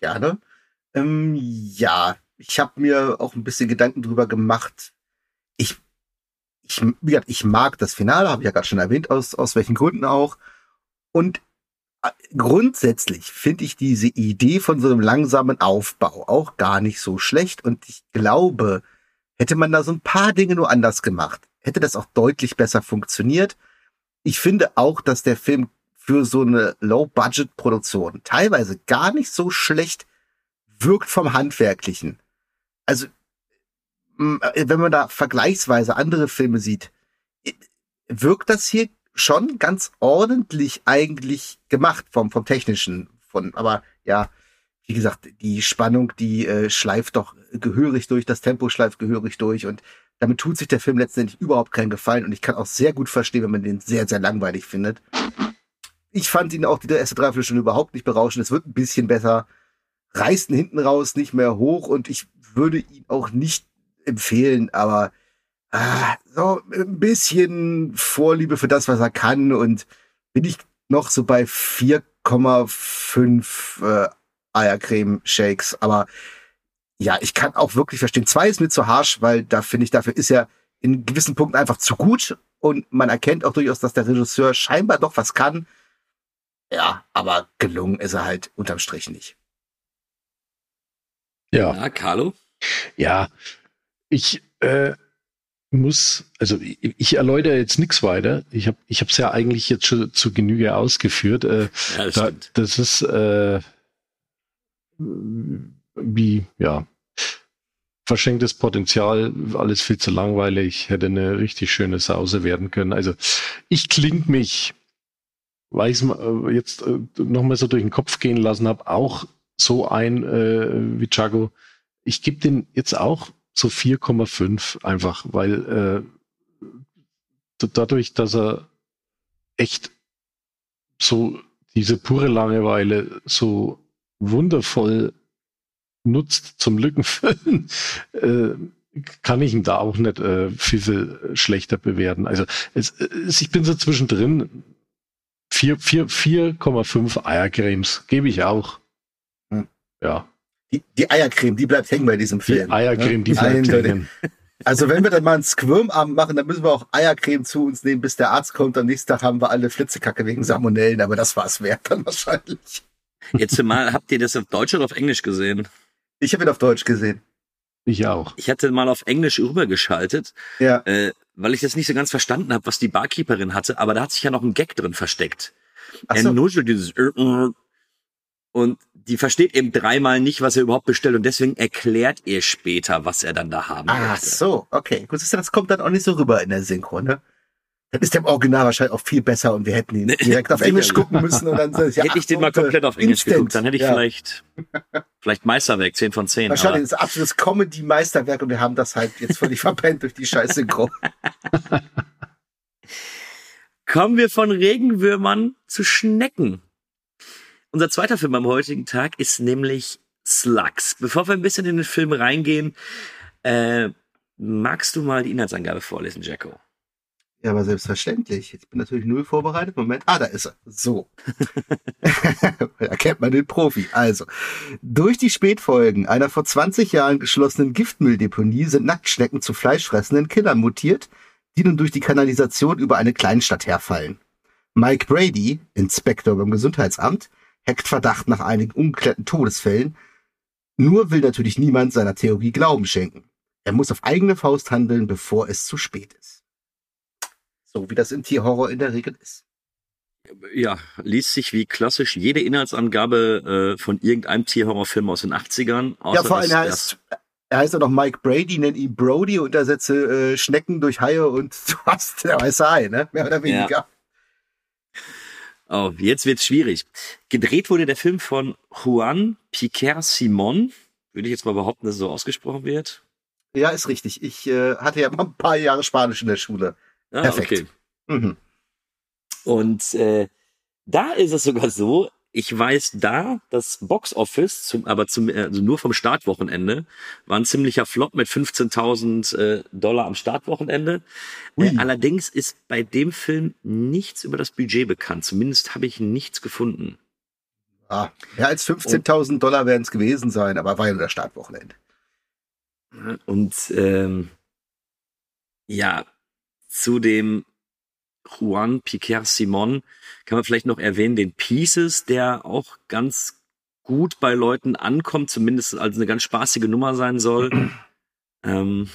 Gerne. Ähm, ja, ich habe mir auch ein bisschen Gedanken drüber gemacht. Ich, ich, wie gesagt, ich mag das Finale, habe ich ja gerade schon erwähnt, aus, aus welchen Gründen auch. Und grundsätzlich finde ich diese Idee von so einem langsamen Aufbau auch gar nicht so schlecht und ich glaube, hätte man da so ein paar Dinge nur anders gemacht, hätte das auch deutlich besser funktioniert. Ich finde auch, dass der Film für so eine Low-Budget-Produktion teilweise gar nicht so schlecht wirkt vom Handwerklichen. Also, wenn man da vergleichsweise andere Filme sieht, wirkt das hier schon ganz ordentlich eigentlich gemacht vom, vom technischen. Von, aber ja, wie gesagt, die Spannung, die äh, schleift doch gehörig durch, das Tempo schleift gehörig durch und damit tut sich der Film letztendlich überhaupt keinen Gefallen und ich kann auch sehr gut verstehen, wenn man den sehr, sehr langweilig findet. Ich fand ihn auch die erste Dreiviertelstunde überhaupt nicht berauschend. Es wird ein bisschen besser, reißt ihn hinten raus nicht mehr hoch und ich würde ihn auch nicht empfehlen, aber ah, so ein bisschen Vorliebe für das, was er kann und bin ich noch so bei 4,5 äh, Eiercreme-Shakes. Aber ja, ich kann auch wirklich verstehen. Zwei ist mir zu harsch, weil da finde ich, dafür ist er in gewissen Punkten einfach zu gut und man erkennt auch durchaus, dass der Regisseur scheinbar doch was kann. Ja, aber gelungen ist er halt unterm Strich nicht. Ja. Ja, Carlo? Ja, ich äh, muss, also ich, ich erläutere jetzt nichts weiter. Ich habe ich habe es ja eigentlich jetzt schon zu Genüge ausgeführt. Äh, ja, das, da, das ist äh, wie, ja, verschenktes Potenzial, alles viel zu langweilig, hätte eine richtig schöne Sause werden können. Also ich klingt mich, weiß man, äh, jetzt äh, nochmal so durch den Kopf gehen lassen habe, auch so ein äh, wie Chago. Ich gebe den jetzt auch so 4,5 einfach, weil äh, dadurch, dass er echt so diese pure Langeweile so wundervoll nutzt zum Lückenfüllen, äh, kann ich ihn da auch nicht äh, viel, viel schlechter bewerten. Also es, es, ich bin so zwischendrin. 4,5 Eiercremes gebe ich auch. Ja die, die Eiercreme, die bleibt hängen bei diesem Film. Die Eiercreme, die bleibt hängen. Also wenn wir dann mal einen Squirmabend machen, dann müssen wir auch Eiercreme zu uns nehmen, bis der Arzt kommt. Am nächsten Tag haben wir alle Flitzekacke wegen Salmonellen, aber das war's wert dann wahrscheinlich. Jetzt mal, habt ihr das auf Deutsch oder auf Englisch gesehen? Ich habe ihn auf Deutsch gesehen. Ich auch. Ich hatte mal auf Englisch rübergeschaltet, ja. äh, weil ich das nicht so ganz verstanden habe, was die Barkeeperin hatte, aber da hat sich ja noch ein Gag drin versteckt. Ach so. Er nuschelt dieses und die versteht eben dreimal nicht, was er überhaupt bestellt und deswegen erklärt ihr später, was er dann da haben Ach möchte. so, okay. Gut, das kommt dann auch nicht so rüber in der Synchro, ne? Dann ist der im Original wahrscheinlich auch viel besser und wir hätten ihn direkt auf Englisch gucken müssen und dann ja, Hätte ich den mal komplett auf Englisch Instant. geguckt, dann hätte ich ja. vielleicht vielleicht Meisterwerk 10 von 10. Wahrscheinlich ist absolutes Comedy Meisterwerk und wir haben das halt jetzt völlig verpennt durch die scheiß Synchro. Kommen wir von Regenwürmern zu Schnecken. Unser zweiter Film am heutigen Tag ist nämlich Slugs. Bevor wir ein bisschen in den Film reingehen, äh, magst du mal die Inhaltsangabe vorlesen, Jacko? Ja, aber selbstverständlich. Jetzt bin natürlich null vorbereitet. Moment. Ah, da ist er. So. da kennt man den Profi. Also, durch die Spätfolgen einer vor 20 Jahren geschlossenen Giftmülldeponie sind Nacktschnecken zu fleischfressenden Killern mutiert, die nun durch die Kanalisation über eine Kleinstadt herfallen. Mike Brady, Inspektor beim Gesundheitsamt, heckt Verdacht nach einigen ungeklärten Todesfällen. Nur will natürlich niemand seiner Theorie Glauben schenken. Er muss auf eigene Faust handeln, bevor es zu spät ist. So wie das im Tierhorror in der Regel ist. Ja, liest sich wie klassisch jede Inhaltsangabe äh, von irgendeinem Tierhorrorfilm aus den 80ern. ja, vor allem heißt, er heißt ja noch Mike Brady, nennt ihn Brody und ersetze äh, Schnecken durch Haie und du hast der weiße Hai, ne? Mehr oder weniger. Ja. Oh, jetzt wird's schwierig. Gedreht wurde der Film von Juan Piquer Simon. Würde ich jetzt mal behaupten, dass es so ausgesprochen wird. Ja, ist richtig. Ich äh, hatte ja mal ein paar Jahre Spanisch in der Schule. Ah, Perfekt. Okay. Mhm. Und äh, da ist es sogar so, ich weiß da, das Box Office, zum, aber zum, also nur vom Startwochenende, war ein ziemlicher Flop mit 15.000 äh, Dollar am Startwochenende. Äh, allerdings ist bei dem Film nichts über das Budget bekannt. Zumindest habe ich nichts gefunden. Ah, mehr als 15.000 Dollar werden es gewesen sein, aber war ja nur das Startwochenende. Und ähm, ja, zu dem Juan Piquer Simon kann man vielleicht noch erwähnen, den Pieces, der auch ganz gut bei Leuten ankommt, zumindest als eine ganz spaßige Nummer sein soll. ähm,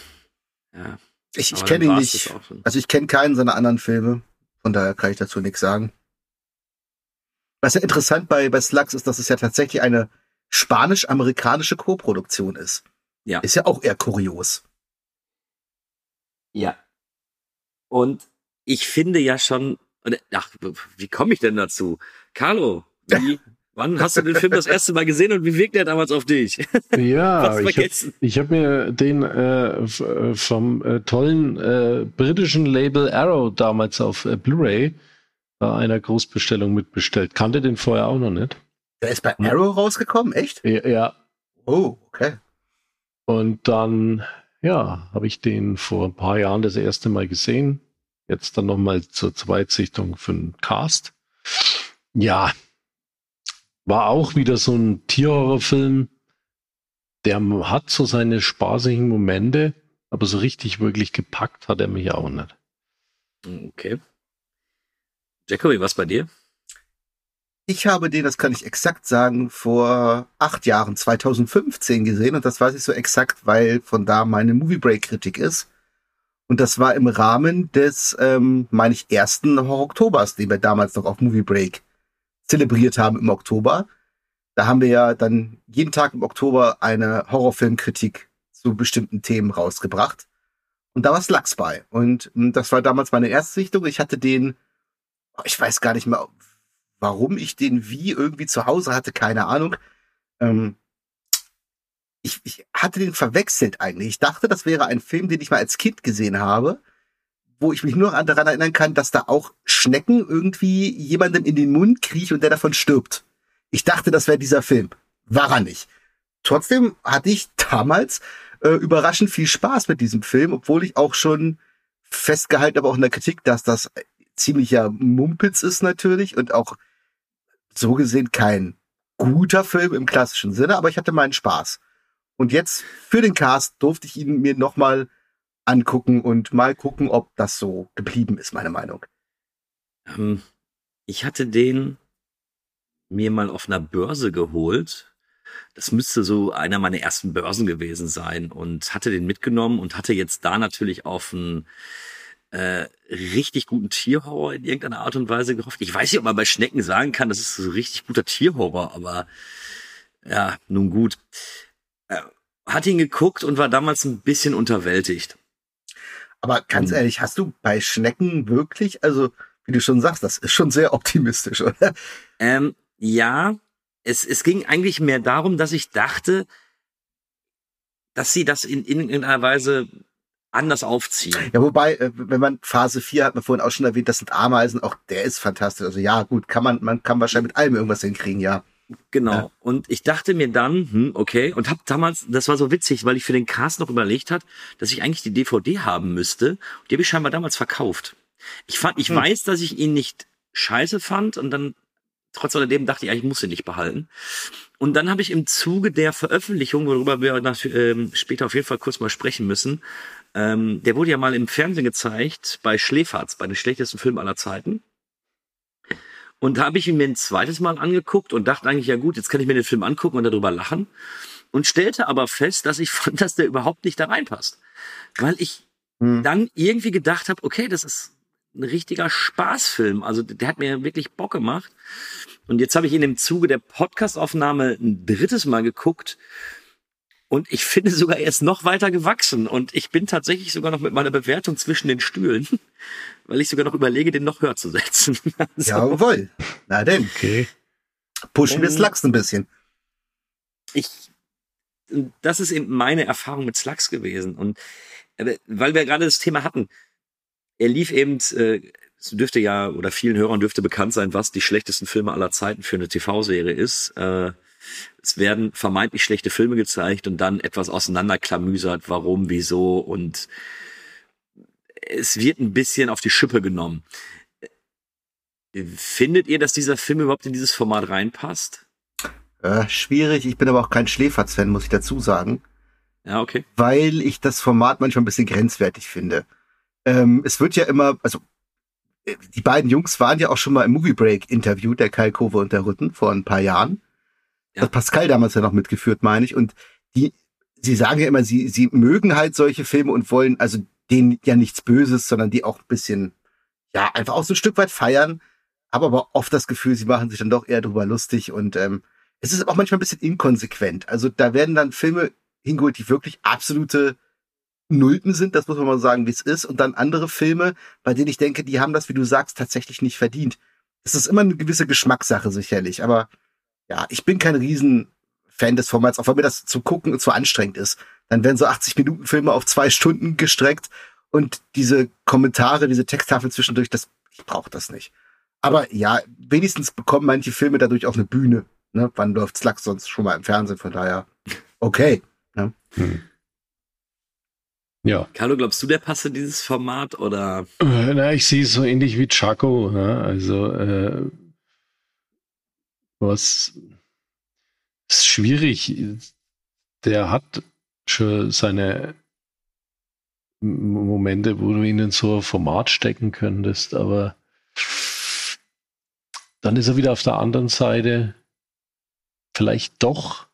ja. Ich, ich kenne ihn nicht. Also ich kenne keinen seiner anderen Filme, von daher kann ich dazu nichts sagen. Was ja interessant bei, bei Slugs ist, dass es ja tatsächlich eine spanisch-amerikanische Co-Produktion ist. Ja. Ist ja auch eher kurios. Ja, und ich finde ja schon, ach, wie komme ich denn dazu? Carlo, wie, wann hast du den Film das erste Mal gesehen und wie wirkt der damals auf dich? Ja, ich habe hab mir den äh, vom äh, tollen äh, britischen Label Arrow damals auf äh, Blu-ray bei einer Großbestellung mitbestellt. Kannte den vorher auch noch nicht. Der ist bei Arrow rausgekommen, echt? Ja. ja. Oh, okay. Und dann ja, habe ich den vor ein paar Jahren das erste Mal gesehen. Jetzt dann nochmal zur Zweitsichtung für den Cast. Ja, war auch wieder so ein Tierhorrorfilm. Der hat so seine spaßigen Momente, aber so richtig wirklich gepackt hat er mich auch nicht. Okay. Jacoby, was bei dir? Ich habe den, das kann ich exakt sagen, vor acht Jahren, 2015 gesehen und das weiß ich so exakt, weil von da meine Movie Break Kritik ist. Und das war im Rahmen des, ähm, meine ich, ersten Horror-Oktobers, den wir damals noch auf Movie Break zelebriert haben im Oktober. Da haben wir ja dann jeden Tag im Oktober eine Horrorfilmkritik zu bestimmten Themen rausgebracht. Und da war Slugs bei. Und hm, das war damals meine erste Sichtung. Ich hatte den, ich weiß gar nicht mehr, Warum ich den wie irgendwie zu Hause hatte, keine Ahnung. Ähm, ich, ich hatte den verwechselt eigentlich. Ich dachte, das wäre ein Film, den ich mal als Kind gesehen habe, wo ich mich nur daran erinnern kann, dass da auch Schnecken irgendwie jemandem in den Mund kriechen und der davon stirbt. Ich dachte, das wäre dieser Film. War er nicht. Trotzdem hatte ich damals äh, überraschend viel Spaß mit diesem Film, obwohl ich auch schon festgehalten habe, auch in der Kritik, dass das ziemlicher Mumpitz ist natürlich und auch so gesehen kein guter Film im klassischen Sinne, aber ich hatte meinen Spaß. Und jetzt für den Cast durfte ich ihn mir nochmal angucken und mal gucken, ob das so geblieben ist, meine Meinung. Ähm, ich hatte den mir mal auf einer Börse geholt. Das müsste so einer meiner ersten Börsen gewesen sein und hatte den mitgenommen und hatte jetzt da natürlich auf ein äh, richtig guten Tierhorror in irgendeiner Art und Weise gehofft. Ich weiß nicht, ob man bei Schnecken sagen kann, das ist so richtig guter Tierhorror, aber ja, nun gut. Äh, hat ihn geguckt und war damals ein bisschen unterwältigt. Aber ganz um, ehrlich, hast du bei Schnecken wirklich, also wie du schon sagst, das ist schon sehr optimistisch, oder? Ähm, ja, es, es ging eigentlich mehr darum, dass ich dachte, dass sie das in, in irgendeiner Weise anders aufziehen. Ja, wobei, äh, wenn man Phase 4 hat man vorhin auch schon erwähnt, das sind Ameisen, auch der ist fantastisch. Also ja, gut, kann man, man kann wahrscheinlich mit allem irgendwas hinkriegen, ja. Genau. Ja. Und ich dachte mir dann, hm, okay, und hab damals, das war so witzig, weil ich für den Cast noch überlegt hat, dass ich eigentlich die DVD haben müsste. Die habe ich scheinbar damals verkauft. Ich fand, ich hm. weiß, dass ich ihn nicht scheiße fand und dann trotz alledem dachte ich, ich muss ihn nicht behalten. Und dann habe ich im Zuge der Veröffentlichung, worüber wir nach, ähm, später auf jeden Fall kurz mal sprechen müssen, ähm, der wurde ja mal im Fernsehen gezeigt bei Schläferz, bei den schlechtesten Filmen aller Zeiten. Und da habe ich ihn mir ein zweites Mal angeguckt und dachte eigentlich, ja gut, jetzt kann ich mir den Film angucken und darüber lachen. Und stellte aber fest, dass ich fand, dass der überhaupt nicht da reinpasst. Weil ich hm. dann irgendwie gedacht habe, okay, das ist ein richtiger Spaßfilm. Also der hat mir wirklich Bock gemacht. Und jetzt habe ich ihn im Zuge der Podcastaufnahme ein drittes Mal geguckt. Und ich finde sogar, er ist noch weiter gewachsen. Und ich bin tatsächlich sogar noch mit meiner Bewertung zwischen den Stühlen, weil ich sogar noch überlege, den noch höher zu setzen. also, Jawohl. Na denn. Okay. Pushen wir Slugs ein bisschen. Ich, das ist eben meine Erfahrung mit Slugs gewesen. Und äh, weil wir gerade das Thema hatten, er lief eben, äh, es dürfte ja, oder vielen Hörern dürfte bekannt sein, was die schlechtesten Filme aller Zeiten für eine TV-Serie ist. Äh, es werden vermeintlich schlechte Filme gezeigt und dann etwas auseinanderklamüsert, warum, wieso und es wird ein bisschen auf die Schippe genommen. Findet ihr, dass dieser Film überhaupt in dieses Format reinpasst? Äh, schwierig. Ich bin aber auch kein Schläferz-Fan, muss ich dazu sagen. Ja, okay. Weil ich das Format manchmal ein bisschen grenzwertig finde. Ähm, es wird ja immer, also die beiden Jungs waren ja auch schon mal im Movie Break Interview, der Kai Kove und der Rütten, vor ein paar Jahren. Ja. Pascal damals ja noch mitgeführt, meine ich. Und die, sie sagen ja immer, sie, sie mögen halt solche Filme und wollen also denen ja nichts Böses, sondern die auch ein bisschen, ja, einfach auch so ein Stück weit feiern. Habe aber oft das Gefühl, sie machen sich dann doch eher drüber lustig und ähm, es ist auch manchmal ein bisschen inkonsequent. Also da werden dann Filme hingeholt, die wirklich absolute Nulpen sind, das muss man mal sagen, wie es ist. Und dann andere Filme, bei denen ich denke, die haben das, wie du sagst, tatsächlich nicht verdient. Es ist immer eine gewisse Geschmackssache sicherlich, aber ja, ich bin kein Riesenfan des Formats, auch wenn mir das zu gucken zu anstrengend ist. Dann werden so 80 Minuten Filme auf zwei Stunden gestreckt und diese Kommentare, diese Texttafel zwischendurch, das, ich brauche das nicht. Aber ja, wenigstens bekommen manche Filme dadurch auch eine Bühne. Ne? Wann läuft Slack sonst schon mal im Fernsehen? Von daher, okay. Ne? Hm. Ja. Carlo, glaubst du, der passt in dieses Format oder? Äh, na, ich sehe es so ähnlich wie Chaco. Ne? Also äh, was ist schwierig. Der hat schon seine Momente, wo du ihn in so ein Format stecken könntest, aber dann ist er wieder auf der anderen Seite vielleicht doch,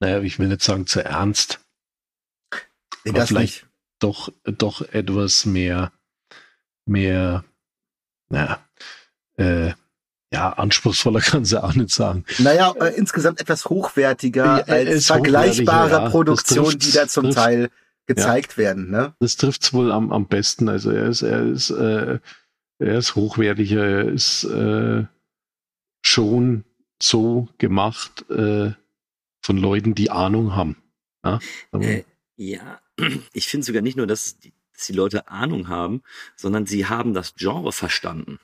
naja, ich will nicht sagen zu ernst, Nee, aber vielleicht nicht. doch, doch etwas mehr, mehr, naja, äh, ja, anspruchsvoller kann sie auch nicht sagen. Naja, äh, insgesamt etwas hochwertiger ja, als vergleichbare ja. Produktionen, die da zum Teil gezeigt ja. werden. Ne? Das trifft's wohl am, am besten. Also er ist, er ist, äh, er ist hochwertiger, er ist äh, schon so gemacht äh, von Leuten, die Ahnung haben. Ja, äh, ja ich finde sogar nicht nur, dass die, dass die Leute Ahnung haben, sondern sie haben das Genre verstanden.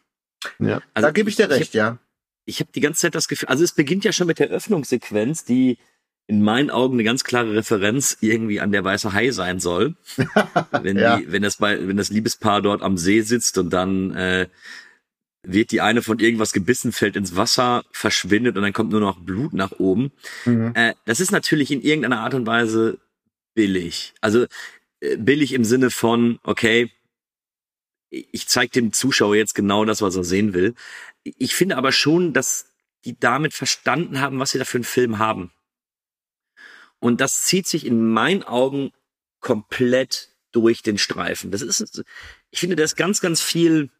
Ja, also da gebe ich dir recht, ich hab, ja. Ich habe die ganze Zeit das Gefühl, also es beginnt ja schon mit der Öffnungssequenz, die in meinen Augen eine ganz klare Referenz irgendwie an der weiße Hai sein soll. wenn, ja. die, wenn das bei, wenn das Liebespaar dort am See sitzt und dann äh, wird die eine von irgendwas gebissen, fällt ins Wasser, verschwindet und dann kommt nur noch Blut nach oben. Mhm. Äh, das ist natürlich in irgendeiner Art und Weise billig. Also äh, billig im Sinne von, okay, ich zeige dem Zuschauer jetzt genau das, was er sehen will. Ich finde aber schon, dass die damit verstanden haben, was sie da für einen Film haben. Und das zieht sich in meinen Augen komplett durch den Streifen. Das ist, ich finde, da ist ganz, ganz viel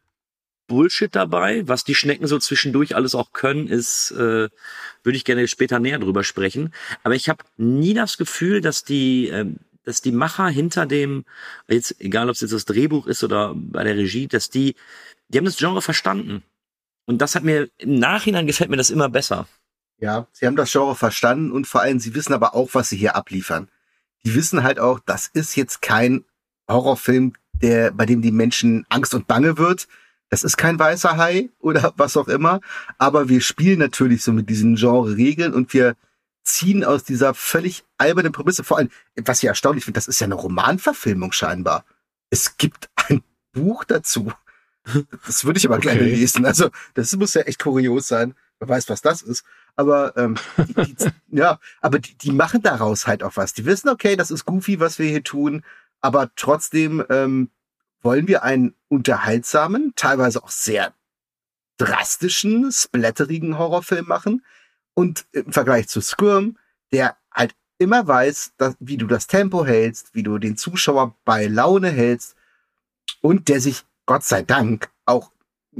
Bullshit dabei. Was die Schnecken so zwischendurch alles auch können, ist, äh, würde ich gerne später näher drüber sprechen. Aber ich habe nie das Gefühl, dass die, äh, dass die Macher hinter dem, jetzt egal ob es jetzt das Drehbuch ist oder bei der Regie, dass die, die haben das Genre verstanden. Und das hat mir im Nachhinein gefällt mir das immer besser. Ja, sie haben das Genre verstanden und vor allem sie wissen aber auch, was sie hier abliefern. Die wissen halt auch, das ist jetzt kein Horrorfilm, der, bei dem die Menschen Angst und Bange wird, das ist kein weißer Hai oder was auch immer, aber wir spielen natürlich so mit diesen Genre-Regeln und wir ziehen aus dieser völlig albernen Prämisse, vor allem, was ich erstaunlich finde, das ist ja eine Romanverfilmung scheinbar. Es gibt ein Buch dazu. Das würde ich aber okay. gerne lesen. Also, das muss ja echt kurios sein. Wer weiß, was das ist. Aber ähm, die, die, ja, aber die, die machen daraus halt auch was. Die wissen, okay, das ist goofy, was wir hier tun, aber trotzdem ähm, wollen wir einen unterhaltsamen, teilweise auch sehr drastischen, splatterigen Horrorfilm machen. Und im Vergleich zu Squirm, der halt immer weiß, dass, wie du das Tempo hältst, wie du den Zuschauer bei Laune hältst und der sich, Gott sei Dank, auch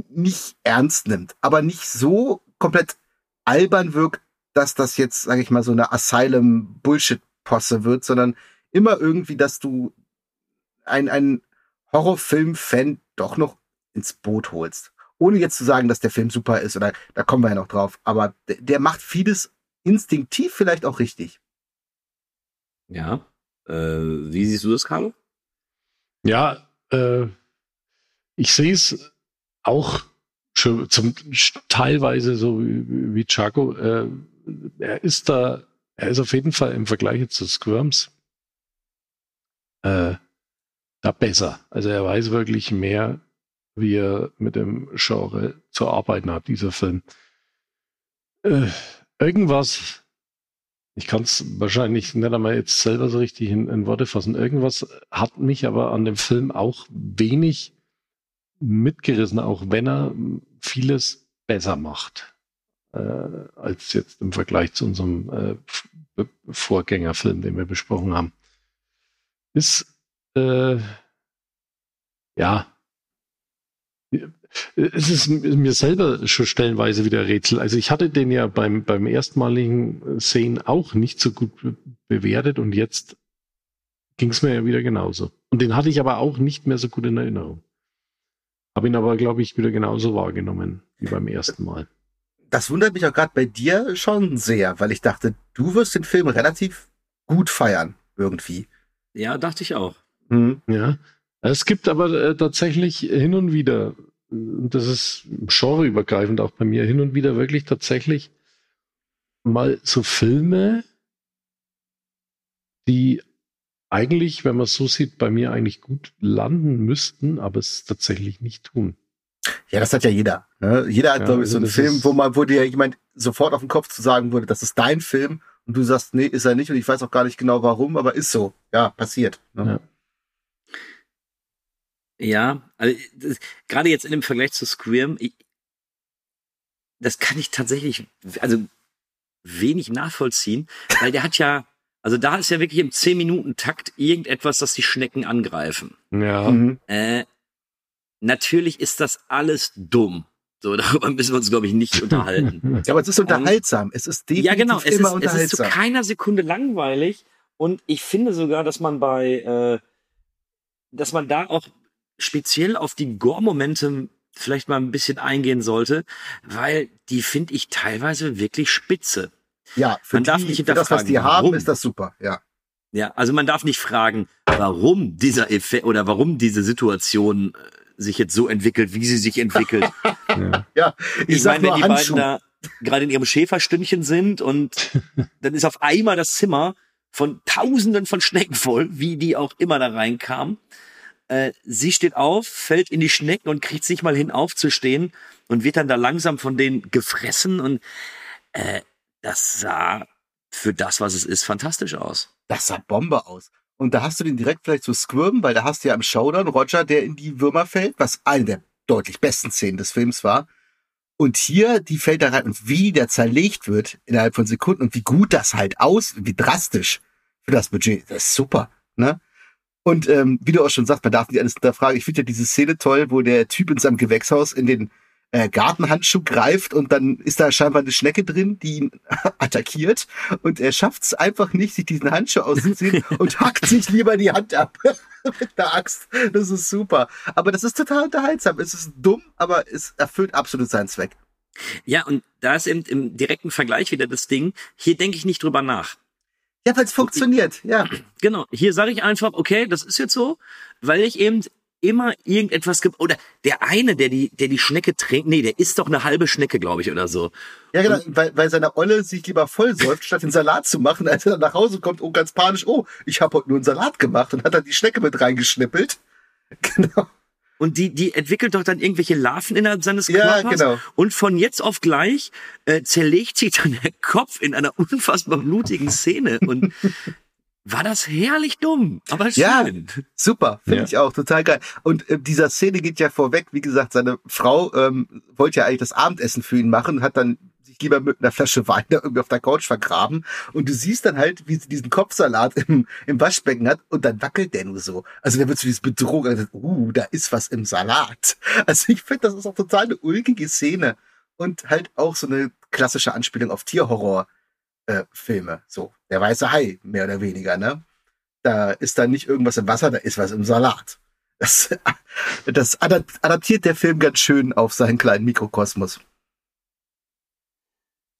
nicht ernst nimmt, aber nicht so komplett albern wirkt, dass das jetzt, sage ich mal, so eine Asylum-Bullshit-Posse wird, sondern immer irgendwie, dass du ein, ein Horrorfilm-Fan doch noch ins Boot holst. Ohne jetzt zu sagen, dass der Film super ist, oder da kommen wir ja noch drauf, aber der, der macht vieles instinktiv vielleicht auch richtig. Ja. Äh, wie siehst du das, Carlo? Ja, äh, ich sehe es auch schon zum teilweise so wie, wie Chaco. Äh, er ist da, er ist auf jeden Fall im Vergleich zu Squirms äh, da besser. Also er weiß wirklich mehr, wie er mit dem Genre zu arbeiten hat, dieser Film. Äh, irgendwas, ich kann es wahrscheinlich nicht einmal jetzt selber so richtig in, in, Worte fassen, irgendwas hat mich aber an dem Film auch wenig mitgerissen, auch wenn er vieles besser macht, äh, als jetzt im Vergleich zu unserem äh, Vorgängerfilm, den wir besprochen haben. Ist äh, ja, es ist mir selber schon stellenweise wieder Rätsel. Also ich hatte den ja beim, beim erstmaligen Sehen auch nicht so gut bewertet und jetzt ging es mir ja wieder genauso. Und den hatte ich aber auch nicht mehr so gut in Erinnerung. Habe ihn aber, glaube ich, wieder genauso wahrgenommen wie beim ersten Mal. Das wundert mich auch gerade bei dir schon sehr, weil ich dachte, du wirst den Film relativ gut feiern, irgendwie. Ja, dachte ich auch. Mhm. Ja. Es gibt aber äh, tatsächlich hin und wieder, und das ist genreübergreifend auch bei mir, hin und wieder wirklich tatsächlich mal so Filme, die eigentlich, wenn man es so sieht, bei mir eigentlich gut landen müssten, aber es tatsächlich nicht tun. Ja, das hat ja jeder. Ne? Jeder hat, ja, glaube ich, so also einen Film, wo man, wo dir jemand sofort auf den Kopf zu sagen würde, das ist dein Film und du sagst, nee, ist er nicht und ich weiß auch gar nicht genau warum, aber ist so. Ja, passiert. Ne? Ja. Ja, also gerade jetzt in dem Vergleich zu Squirm, ich, das kann ich tatsächlich, also wenig nachvollziehen, weil der hat ja, also da ist ja wirklich im 10-Minuten-Takt irgendetwas, das die Schnecken angreifen. Ja. Mhm. Äh, natürlich ist das alles dumm. So, darüber müssen wir uns, glaube ich, nicht unterhalten. ja, aber es ist unterhaltsam. Und, es ist definitiv ja, genau, es immer ist, unterhaltsam. Es ist zu keiner Sekunde langweilig. Und ich finde sogar, dass man bei, äh, dass man da auch speziell auf die Gore-Momente vielleicht mal ein bisschen eingehen sollte, weil die finde ich teilweise wirklich spitze. Ja, für, man die, darf nicht für das, was die haben, warum. ist das super, ja. Ja, also man darf nicht fragen, warum dieser Effekt oder warum diese Situation äh, sich jetzt so entwickelt, wie sie sich entwickelt. ja. ja, ich, ich meine, wenn die Handschuh. beiden da gerade in ihrem Schäferstündchen sind und dann ist auf einmal das Zimmer von Tausenden von Schnecken voll, wie die auch immer da reinkamen. Äh, sie steht auf, fällt in die Schnecken und kriegt sich mal hin aufzustehen und wird dann da langsam von denen gefressen und äh, das sah für das, was es ist, fantastisch aus. Das sah Bombe aus. Und da hast du den direkt vielleicht zu so squirmen, weil da hast du ja im Showdown Roger, der in die Würmer fällt, was eine der deutlich besten Szenen des Films war. Und hier, die fällt da rein und wie der zerlegt wird innerhalb von Sekunden und wie gut das halt aus, wie drastisch für das Budget. Das ist super, ne? Und ähm, wie du auch schon sagst, man darf nicht alles hinterfragen. Ich finde ja diese Szene toll, wo der Typ in seinem Gewächshaus in den äh, Gartenhandschuh greift und dann ist da scheinbar eine Schnecke drin, die ihn attackiert und er schafft es einfach nicht, sich diesen Handschuh auszuziehen und hackt sich lieber die Hand ab mit der Axt. Das ist super. Aber das ist total unterhaltsam. Es ist dumm, aber es erfüllt absolut seinen Zweck. Ja, und da ist eben im direkten Vergleich wieder das Ding, hier denke ich nicht drüber nach. Ja, weil es funktioniert, ja. Genau. Hier sage ich einfach, okay, das ist jetzt so, weil ich eben immer irgendetwas gibt. Oder der eine, der die, der die Schnecke trinkt, nee, der isst doch eine halbe Schnecke, glaube ich, oder so. Ja, genau, Und, weil, weil seine Olle sich lieber vollsäuft, statt den Salat zu machen, als er dann nach Hause kommt und ganz panisch, oh, ich habe heute nur einen Salat gemacht und hat dann die Schnecke mit reingeschnippelt. Genau. Und die, die entwickelt doch dann irgendwelche Larven innerhalb seines Körpers. Ja, genau. Und von jetzt auf gleich äh, zerlegt sich dann der Kopf in einer unfassbar blutigen Szene. Und war das herrlich dumm, aber schön. Ja, super, finde ja. ich auch, total geil. Und äh, dieser Szene geht ja vorweg, wie gesagt, seine Frau ähm, wollte ja eigentlich das Abendessen für ihn machen, hat dann sich lieber mit einer Flasche Wein da irgendwie auf der Couch vergraben. Und du siehst dann halt, wie sie diesen Kopfsalat im, im Waschbecken hat und dann wackelt der nur so. Also da wird so dieses Bedrohung, also, uh, da ist was im Salat. Also ich finde, das ist auch total eine ulkige Szene. Und halt auch so eine klassische Anspielung auf Tierhorror. Äh, Filme, so der weiße Hai, mehr oder weniger, ne? Da ist dann nicht irgendwas im Wasser, da ist was im Salat. Das, das adaptiert der Film ganz schön auf seinen kleinen Mikrokosmos.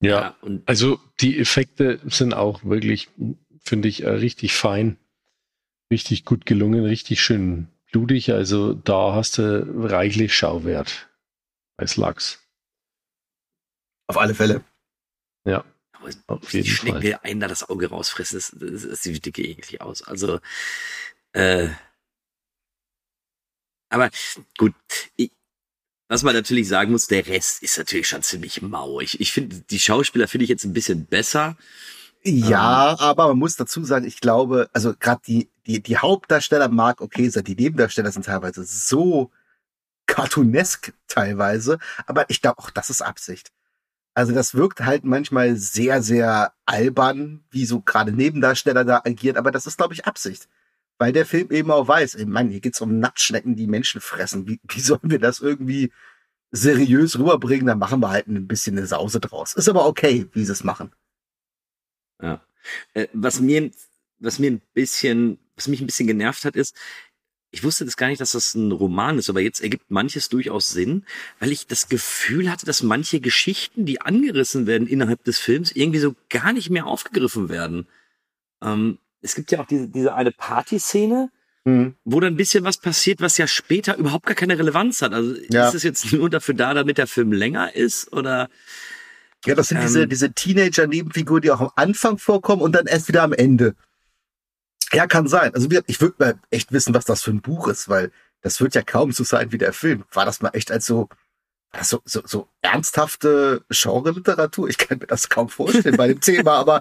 Ja, ja also die Effekte sind auch wirklich, finde ich, äh, richtig fein. Richtig gut gelungen, richtig schön blutig. Also da hast du reichlich Schauwert als Lachs. Auf alle Fälle. Ja. Aber Auf die Schnecken, Fall. einen da das Auge rausfressen, das, das, das sieht dicke eklig aus. Also, äh, aber gut, ich, was man natürlich sagen muss, der Rest ist natürlich schon ziemlich mau. Ich, ich finde, die Schauspieler finde ich jetzt ein bisschen besser. Ja, ähm, aber man muss dazu sagen, ich glaube, also gerade die, die, die Hauptdarsteller mag okay sein, die Nebendarsteller sind teilweise so cartoonesk teilweise, aber ich glaube auch, das ist Absicht. Also das wirkt halt manchmal sehr, sehr albern, wie so gerade Nebendarsteller da agieren, aber das ist, glaube ich, Absicht. Weil der Film eben auch weiß, ey, Mann, hier geht's um Nacktschnecken, die Menschen fressen. Wie, wie sollen wir das irgendwie seriös rüberbringen? Dann machen wir halt ein bisschen eine Sause draus. Ist aber okay, wie sie es machen. Ja. Äh, was mir, was mir ein bisschen, was mich ein bisschen genervt hat, ist, ich wusste das gar nicht, dass das ein Roman ist, aber jetzt ergibt manches durchaus Sinn, weil ich das Gefühl hatte, dass manche Geschichten, die angerissen werden innerhalb des Films, irgendwie so gar nicht mehr aufgegriffen werden. Ähm, es gibt ja auch diese, diese eine Partyszene, mhm. wo dann ein bisschen was passiert, was ja später überhaupt gar keine Relevanz hat. Also ja. ist es jetzt nur dafür da, damit der Film länger ist oder? Ja, das sind ähm, diese, diese Teenager-Nebenfiguren, die auch am Anfang vorkommen und dann erst wieder am Ende. Ja, kann sein. Also ich würde mal echt wissen, was das für ein Buch ist, weil das wird ja kaum so sein wie der Film. War das mal echt als so, so, so, so ernsthafte Genre-Literatur? Ich kann mir das kaum vorstellen bei dem Thema, aber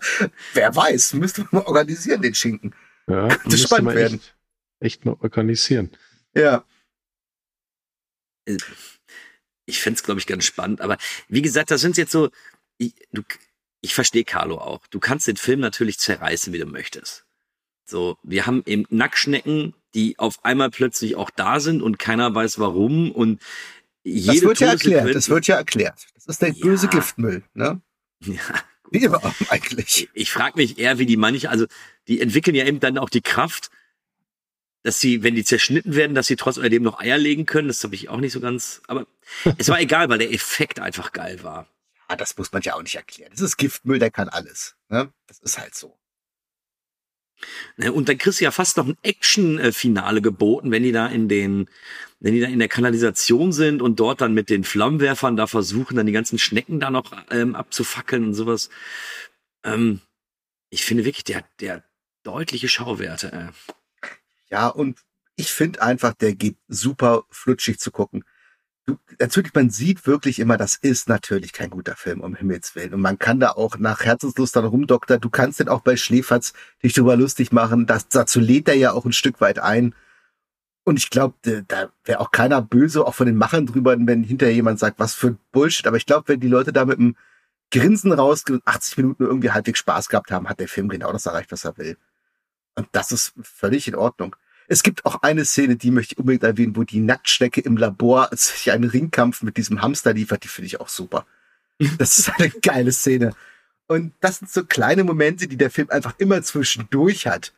wer weiß, müsste man mal organisieren, den Schinken. Ja, Könnte spannend werden. Echt, echt mal organisieren. Ja. Ich fände es, glaube ich, ganz spannend. Aber wie gesagt, das sind jetzt so, ich, du, ich verstehe Carlo auch. Du kannst den Film natürlich zerreißen, wie du möchtest. So, wir haben eben Nacktschnecken, die auf einmal plötzlich auch da sind und keiner weiß warum und Das wird ja erklärt, das wird ja erklärt. Das ist der ja. böse Giftmüll, ne? Ja. Wie immer eigentlich. Ich, frage mich eher, wie die manche, also die entwickeln ja eben dann auch die Kraft, dass sie, wenn die zerschnitten werden, dass sie trotz alledem noch Eier legen können. Das habe ich auch nicht so ganz, aber es war egal, weil der Effekt einfach geil war. Ja, das muss man ja auch nicht erklären. Das ist Giftmüll, der kann alles. Ne? Das ist halt so. Und dann kriegst du ja fast noch ein Action-Finale geboten, wenn die da in den, wenn die da in der Kanalisation sind und dort dann mit den Flammenwerfern da versuchen, dann die ganzen Schnecken da noch ähm, abzufackeln und sowas. Ähm, ich finde wirklich, der, der deutliche Schauwerte. Äh. Ja, und ich finde einfach, der geht super flutschig zu gucken du, natürlich, man sieht wirklich immer, das ist natürlich kein guter Film, um Himmels Willen. Und man kann da auch nach Herzenslust dann rumdoktern. Du kannst den auch bei Schläferz dich drüber lustig machen. Das, dazu lädt er ja auch ein Stück weit ein. Und ich glaube, da wäre auch keiner böse, auch von den Machern drüber, wenn hinterher jemand sagt, was für Bullshit. Aber ich glaube, wenn die Leute da mit einem Grinsen raus 80 Minuten irgendwie halbwegs Spaß gehabt haben, hat der Film genau das erreicht, was er will. Und das ist völlig in Ordnung. Es gibt auch eine Szene, die möchte ich unbedingt erwähnen, wo die Nacktschnecke im Labor sich einen Ringkampf mit diesem Hamster liefert. Die finde ich auch super. Das ist eine geile Szene. Und das sind so kleine Momente, die der Film einfach immer zwischendurch hat.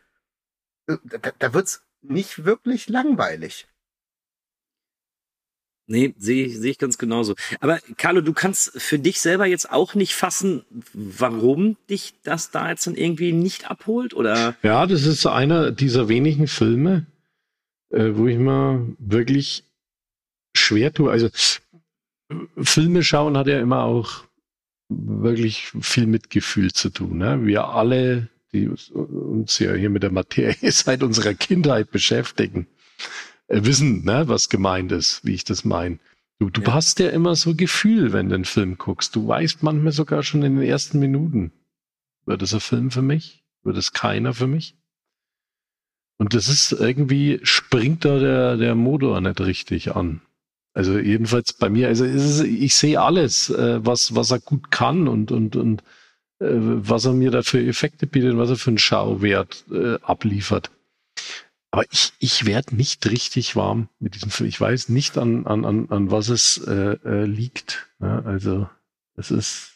Da, da wird's nicht wirklich langweilig. Nee, sehe ich, seh ich ganz genauso. Aber Carlo, du kannst für dich selber jetzt auch nicht fassen, warum dich das da jetzt dann irgendwie nicht abholt, oder? Ja, das ist einer dieser wenigen Filme, äh, wo ich mal wirklich schwer tue. Also Filme schauen hat ja immer auch wirklich viel mit Gefühl zu tun. Ne? Wir alle, die uns ja hier mit der Materie seit unserer Kindheit beschäftigen, äh, wissen, ne, was gemeint ist, wie ich das meine. Du, du ja. hast ja immer so Gefühl, wenn du einen Film guckst. Du weißt manchmal sogar schon in den ersten Minuten, wird es ein Film für mich? Wird es keiner für mich? Und das ist irgendwie, springt da der, der Motor nicht richtig an. Also jedenfalls bei mir, also ist, ich sehe alles, äh, was, was er gut kann und, und, und was er mir da für Effekte bietet, was er für einen Schauwert äh, abliefert. Aber ich, ich werde nicht richtig warm mit diesem Film. Ich weiß nicht, an, an, an, an was es äh, äh, liegt. Ja, also es ist,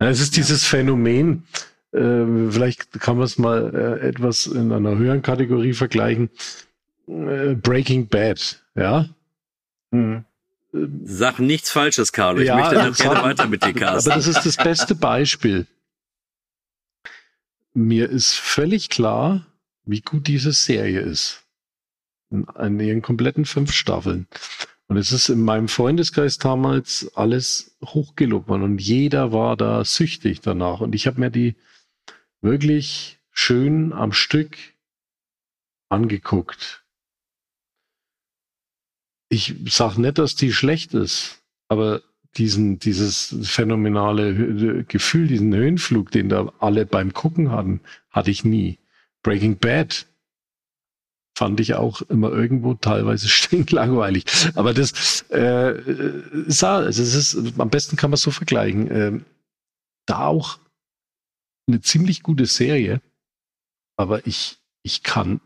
ja, es ist dieses Phänomen, äh, vielleicht kann man es mal äh, etwas in einer höheren Kategorie vergleichen. Äh, Breaking Bad, ja. Mhm. Sag nichts Falsches, Carlo. Ich ja, möchte dann gerne weiter mit dir casten. Aber das ist das beste Beispiel. Mir ist völlig klar, wie gut diese Serie ist. In, in ihren kompletten fünf Staffeln. Und es ist in meinem Freundeskreis damals alles hochgelobt worden und jeder war da süchtig danach. Und ich habe mir die wirklich schön am Stück angeguckt. Ich sag nicht, dass die schlecht ist, aber diesen, dieses phänomenale Gefühl, diesen Höhenflug, den da alle beim Gucken hatten, hatte ich nie. Breaking Bad fand ich auch immer irgendwo teilweise stinklangweilig. Aber das äh, ist, also es ist, am besten kann man es so vergleichen. Äh, da auch eine ziemlich gute Serie, aber ich, ich kann,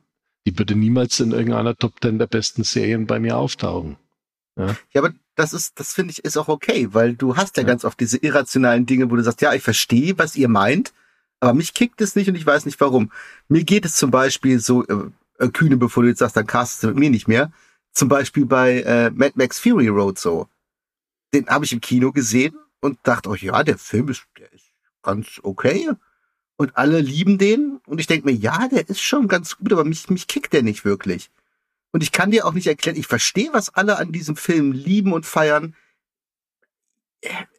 die würde niemals in irgendeiner Top Ten der besten Serien bei mir auftauchen. Ja, ja aber das ist, das finde ich, ist auch okay, weil du hast ja, ja, ganz oft diese irrationalen Dinge, wo du sagst, ja, ich verstehe, was ihr meint, aber mich kickt es nicht und ich weiß nicht warum. Mir geht es zum Beispiel so, äh, äh Kühne, bevor du jetzt sagst, dann castest du mit mir nicht mehr. Zum Beispiel bei äh, Mad Max Fury Road so. Den habe ich im Kino gesehen und dachte, oh ja, der Film ist, der ist ganz okay und alle lieben den und ich denke mir, ja, der ist schon ganz gut, aber mich, mich kickt der nicht wirklich. Und ich kann dir auch nicht erklären, ich verstehe, was alle an diesem Film lieben und feiern.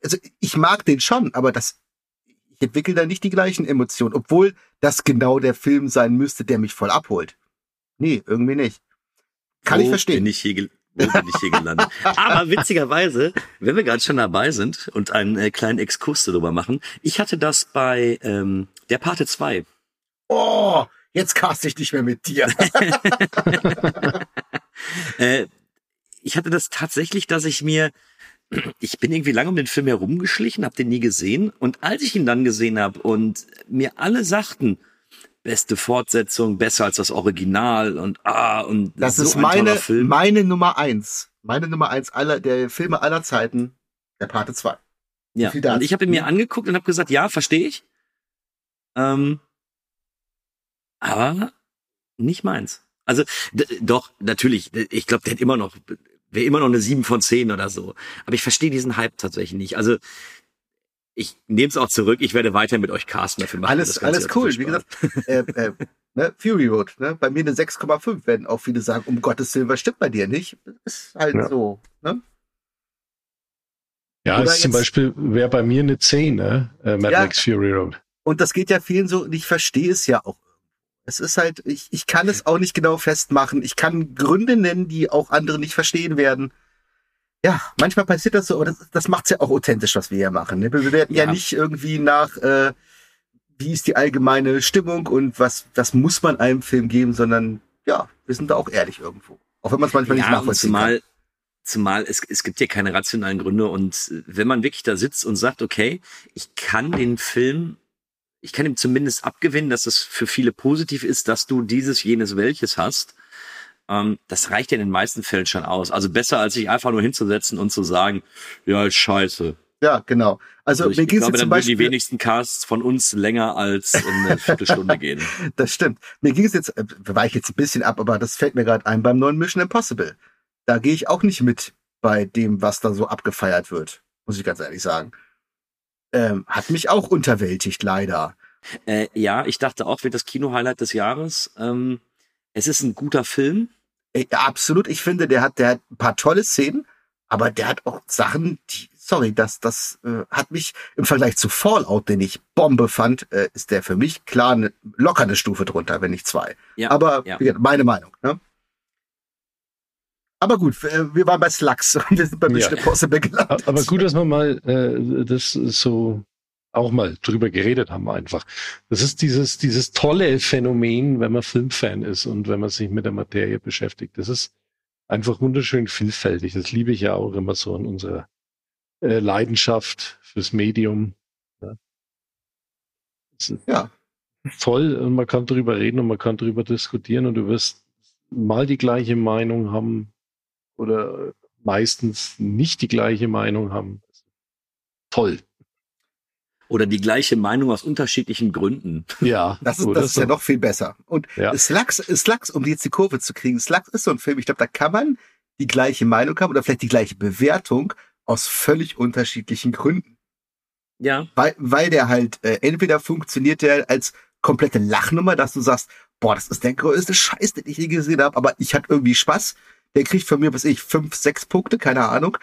Also ich mag den schon, aber das, ich entwickle da nicht die gleichen Emotionen, obwohl das genau der Film sein müsste, der mich voll abholt. Nee, irgendwie nicht. Kann Wo ich verstehen. Bin ich hier wo bin ich hier gelandet? Aber witzigerweise, wenn wir gerade schon dabei sind und einen äh, kleinen Exkurs darüber machen, ich hatte das bei ähm, der Pate 2. Oh, jetzt cast ich nicht mehr mit dir. äh, ich hatte das tatsächlich, dass ich mir, ich bin irgendwie lange um den Film herumgeschlichen, habe den nie gesehen und als ich ihn dann gesehen habe und mir alle sagten, beste Fortsetzung, besser als das Original und ah und das so ist meine meine Nummer eins, meine Nummer eins aller der Filme aller Zeiten, der Pate 2. Ja, und ich habe ihn mir angeguckt und habe gesagt, ja, verstehe ich. Ähm, aber nicht meins. Also doch, natürlich, ich glaube, der hat immer noch, wäre immer noch eine 7 von 10 oder so. Aber ich verstehe diesen Hype tatsächlich nicht. Also ich nehme es auch zurück, ich werde weiter mit euch casten dafür machen. Alles, alles cool. Wie gesagt, äh, äh, ne, Fury Road, ne? bei mir eine 6,5 werden auch viele sagen, um Gottes Willen, was stimmt bei dir nicht? Ist halt ja. so. Ne? Ja, ist zum Beispiel wäre bei mir eine 10, ne? Äh, Mad ja, Max Fury Road. Und das geht ja vielen so, und ich verstehe es ja auch. Es ist halt, ich, ich kann es auch nicht genau festmachen. Ich kann Gründe nennen, die auch andere nicht verstehen werden ja, manchmal passiert das so, aber das, das macht's ja auch authentisch, was wir hier machen. Ne? Wir bewerten ja. ja nicht irgendwie nach, äh, wie ist die allgemeine Stimmung und was, was muss man einem Film geben, sondern ja, wir sind da auch ehrlich irgendwo. Auch wenn man es manchmal ja, nicht nachvollziehen zumal, kann. Zumal es, es gibt ja keine rationalen Gründe und wenn man wirklich da sitzt und sagt, okay, ich kann den Film, ich kann ihm zumindest abgewinnen, dass es für viele positiv ist, dass du dieses, jenes, welches hast, ähm, das reicht ja in den meisten Fällen schon aus. Also besser, als sich einfach nur hinzusetzen und zu sagen, ja, ist scheiße. Ja, genau. Also, also mir ging glaube, dann Beispiel, die wenigsten Casts von uns länger als eine Viertelstunde gehen. das stimmt. Mir ging es jetzt, äh, war ich jetzt ein bisschen ab, aber das fällt mir gerade ein beim neuen Mission Impossible. Da gehe ich auch nicht mit bei dem, was da so abgefeiert wird, muss ich ganz ehrlich sagen. Ähm, hat mich auch unterwältigt, leider. Äh, ja, ich dachte auch, wird das Kino-Highlight des Jahres. Ähm, es ist ein guter Film. Ja, absolut. Ich finde, der hat, der hat ein paar tolle Szenen, aber der hat auch Sachen, die, sorry, das, das äh, hat mich im Vergleich zu Fallout, den ich Bombe fand, äh, ist der für mich klar eine, locker eine Stufe drunter, wenn nicht zwei. Ja, aber ja. Gesagt, meine Meinung. Ne? Aber gut, wir waren bei Slugs und wir sind bei Mission ja. Impossible gelandet. Aber gut, dass wir mal äh, das so auch mal drüber geredet haben einfach. Das ist dieses, dieses tolle Phänomen, wenn man Filmfan ist und wenn man sich mit der Materie beschäftigt. Das ist einfach wunderschön vielfältig. Das liebe ich ja auch immer so an unserer äh, Leidenschaft fürs Medium. Ja. ja. Toll und man kann drüber reden und man kann drüber diskutieren und du wirst mal die gleiche Meinung haben oder meistens nicht die gleiche Meinung haben. Toll oder die gleiche Meinung aus unterschiedlichen Gründen. Ja, das ist, das ist ja noch viel besser. Und ja. Slugs, Slugs, um jetzt die Kurve zu kriegen, Slugs ist so ein Film, ich glaube, da kann man die gleiche Meinung haben oder vielleicht die gleiche Bewertung aus völlig unterschiedlichen Gründen. Ja. Weil, weil der halt, äh, entweder funktioniert der als komplette Lachnummer, dass du sagst, boah, das ist der größte Scheiß, den ich je gesehen habe, aber ich hatte irgendwie Spaß. Der kriegt von mir, was ich, fünf, sechs Punkte, keine Ahnung.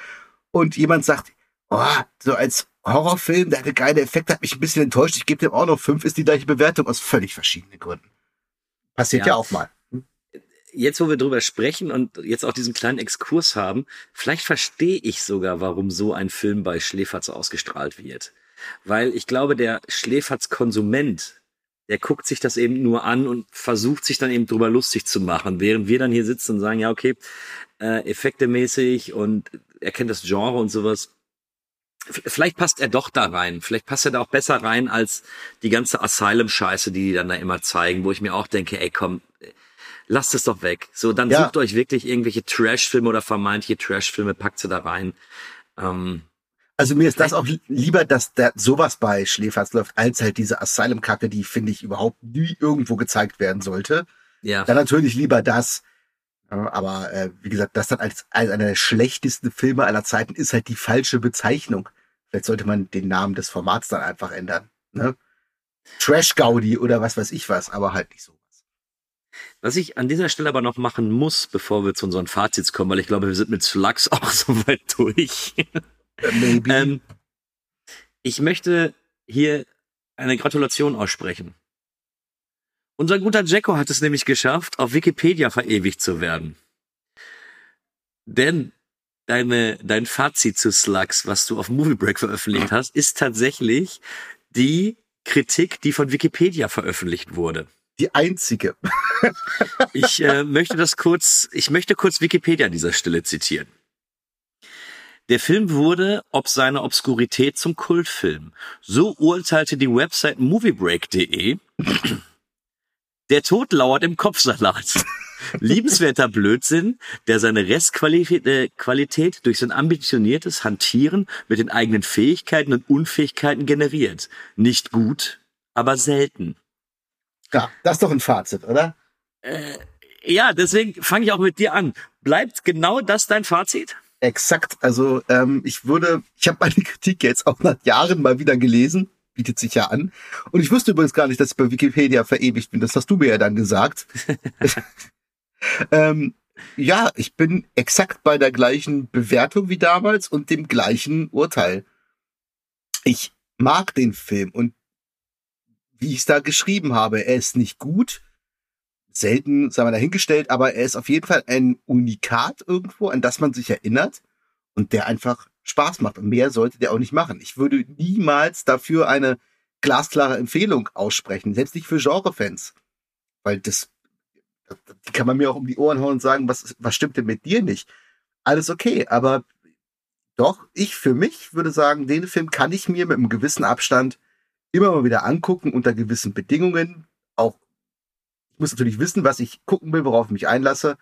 Und jemand sagt, oh, so als Horrorfilm, der hatte geile Effekte, hat mich ein bisschen enttäuscht. Ich gebe dem auch noch fünf, ist die gleiche Bewertung aus völlig verschiedenen Gründen. Passiert ja, ja auch mal. Hm? Jetzt, wo wir drüber sprechen und jetzt auch diesen kleinen Exkurs haben, vielleicht verstehe ich sogar, warum so ein Film bei Schläferz ausgestrahlt wird. Weil ich glaube, der Schläferz-Konsument, der guckt sich das eben nur an und versucht sich dann eben drüber lustig zu machen, während wir dann hier sitzen und sagen, ja, okay, äh, effektemäßig und er kennt das Genre und sowas vielleicht passt er doch da rein. Vielleicht passt er da auch besser rein als die ganze Asylum-Scheiße, die die dann da immer zeigen, wo ich mir auch denke, ey, komm, lasst es doch weg. So, dann ja. sucht euch wirklich irgendwelche Trash-Filme oder vermeintliche Trash-Filme, packt sie da rein. Ähm, also mir ist das auch lieber, dass da sowas bei Schläferz läuft, als halt diese Asylum-Kacke, die finde ich überhaupt nie irgendwo gezeigt werden sollte. Ja. Dann natürlich lieber das. Aber äh, wie gesagt, das dann als, als einer der schlechtesten Filme aller Zeiten ist halt die falsche Bezeichnung. Vielleicht sollte man den Namen des Formats dann einfach ändern. Ne? Trash Gaudi oder was weiß ich was, aber halt nicht sowas. Was ich an dieser Stelle aber noch machen muss, bevor wir zu unseren Fazits kommen, weil ich glaube, wir sind mit Slugs auch so weit durch. Maybe. ähm, ich möchte hier eine Gratulation aussprechen. Unser guter Jacko hat es nämlich geschafft, auf Wikipedia verewigt zu werden. Denn deine, dein Fazit zu Slugs, was du auf Movie Break veröffentlicht hast, ist tatsächlich die Kritik, die von Wikipedia veröffentlicht wurde. Die einzige. ich äh, möchte das kurz, ich möchte kurz Wikipedia an dieser Stelle zitieren. Der Film wurde ob seiner Obskurität zum Kultfilm. So urteilte die Website moviebreak.de der Tod lauert im Kopfsalat. Liebenswerter Blödsinn, der seine Restqualität äh, Qualität durch sein ambitioniertes Hantieren mit den eigenen Fähigkeiten und Unfähigkeiten generiert. Nicht gut, aber selten. Ja, das ist doch ein Fazit, oder? Äh, ja, deswegen fange ich auch mit dir an. Bleibt genau das dein Fazit? Exakt. Also ähm, ich würde, ich habe meine Kritik jetzt auch nach Jahren mal wieder gelesen bietet sich ja an. Und ich wusste übrigens gar nicht, dass ich bei Wikipedia verewigt bin. Das hast du mir ja dann gesagt. ähm, ja, ich bin exakt bei der gleichen Bewertung wie damals und dem gleichen Urteil. Ich mag den Film und wie ich es da geschrieben habe, er ist nicht gut, selten, sagen wir dahingestellt, aber er ist auf jeden Fall ein Unikat irgendwo, an das man sich erinnert und der einfach Spaß macht. Und mehr sollte der auch nicht machen. Ich würde niemals dafür eine glasklare Empfehlung aussprechen, selbst nicht für Genrefans. Weil das, die kann man mir auch um die Ohren hauen und sagen, was, was stimmt denn mit dir nicht? Alles okay, aber doch, ich für mich würde sagen, den Film kann ich mir mit einem gewissen Abstand immer mal wieder angucken unter gewissen Bedingungen. Auch, ich muss natürlich wissen, was ich gucken will, worauf ich mich einlasse.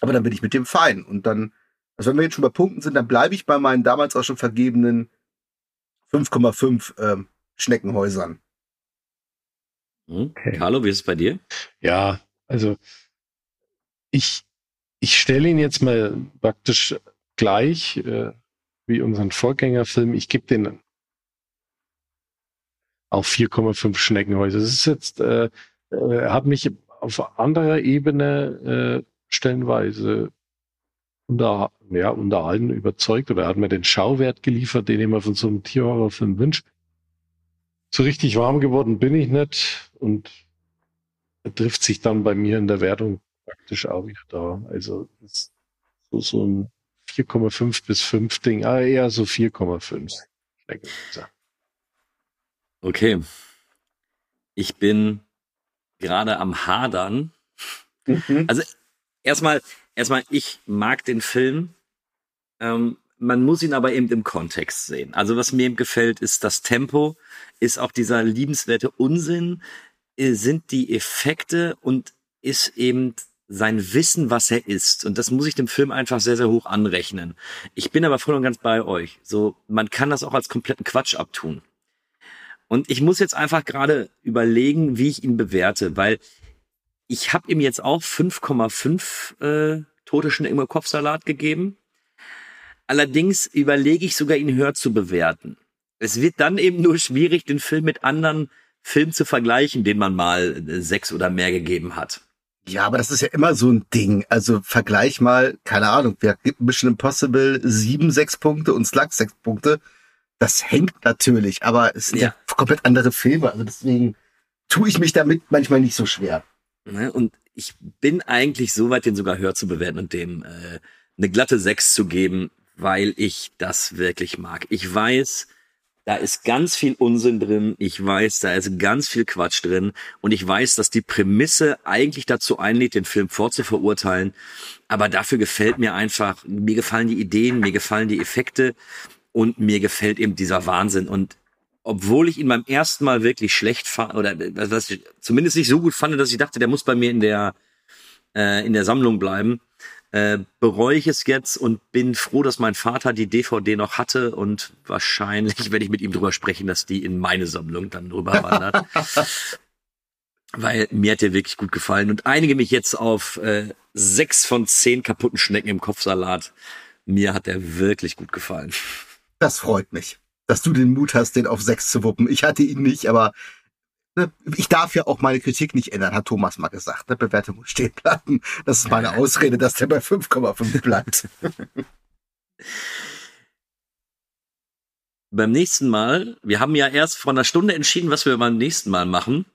Aber dann bin ich mit dem fein. Und dann also wenn wir jetzt schon bei Punkten sind, dann bleibe ich bei meinen damals auch schon vergebenen 5,5 ähm, Schneckenhäusern. Hm. Okay. Carlo, wie ist es bei dir? Ja, also ich, ich stelle ihn jetzt mal praktisch gleich äh, wie unseren Vorgängerfilm. Ich gebe den auf 4,5 Schneckenhäuser. Das ist jetzt, äh, äh, hat mich auf anderer Ebene äh, stellenweise unter, ja, unterhalten, überzeugt oder er hat mir den Schauwert geliefert, den ich mir von so einem Tierhorrorfilm wünsche. So richtig warm geworden bin ich nicht und er trifft sich dann bei mir in der Wertung praktisch auch wieder da. Also so, so ein 4,5 bis 5 Ding, aber eher so 4,5. Okay. Ich bin gerade am Hadern. Mhm. Also erstmal, erstmal, ich mag den Film. Ähm, man muss ihn aber eben im Kontext sehen. Also was mir gefällt, ist das Tempo, ist auch dieser liebenswerte Unsinn, äh, sind die Effekte und ist eben sein Wissen, was er ist. Und das muss ich dem Film einfach sehr, sehr hoch anrechnen. Ich bin aber voll und ganz bei euch. So, man kann das auch als kompletten Quatsch abtun. Und ich muss jetzt einfach gerade überlegen, wie ich ihn bewerte, weil ich habe ihm jetzt auch 5,5 äh, tote Schnecken Kopfsalat gegeben. Allerdings überlege ich sogar, ihn höher zu bewerten. Es wird dann eben nur schwierig, den Film mit anderen Filmen zu vergleichen, den man mal äh, sechs oder mehr gegeben hat. Ja, aber das ist ja immer so ein Ding. Also vergleich mal, keine Ahnung, wer gibt Mission Impossible sieben, sechs Punkte und Slug sechs Punkte. Das hängt natürlich, aber es sind ja. ja komplett andere Filme. Also deswegen tue ich mich damit manchmal nicht so schwer. Ne, und ich bin eigentlich so weit, den sogar höher zu bewerten und dem äh, eine glatte sechs zu geben, weil ich das wirklich mag. Ich weiß, da ist ganz viel Unsinn drin. Ich weiß, da ist ganz viel Quatsch drin. Und ich weiß, dass die Prämisse eigentlich dazu einlädt, den Film vorzuverurteilen. Aber dafür gefällt mir einfach, mir gefallen die Ideen, mir gefallen die Effekte und mir gefällt eben dieser Wahnsinn. Und obwohl ich ihn beim ersten Mal wirklich schlecht fand, oder was ich zumindest nicht so gut fand, dass ich dachte, der muss bei mir in der, äh, in der Sammlung bleiben, äh, bereue ich es jetzt und bin froh, dass mein Vater die DVD noch hatte und wahrscheinlich werde ich mit ihm drüber sprechen, dass die in meine Sammlung dann drüber wandert. Weil mir hat der wirklich gut gefallen und einige mich jetzt auf äh, sechs von zehn kaputten Schnecken im Kopfsalat. Mir hat der wirklich gut gefallen. Das freut mich, dass du den Mut hast, den auf sechs zu wuppen. Ich hatte ihn nicht, aber Ne, ich darf ja auch meine Kritik nicht ändern, hat Thomas mal gesagt. Ne? Bewertung muss stehen bleiben. Das ist meine Ausrede, dass der bei 5,5 bleibt. beim nächsten Mal, wir haben ja erst vor einer Stunde entschieden, was wir beim nächsten Mal machen.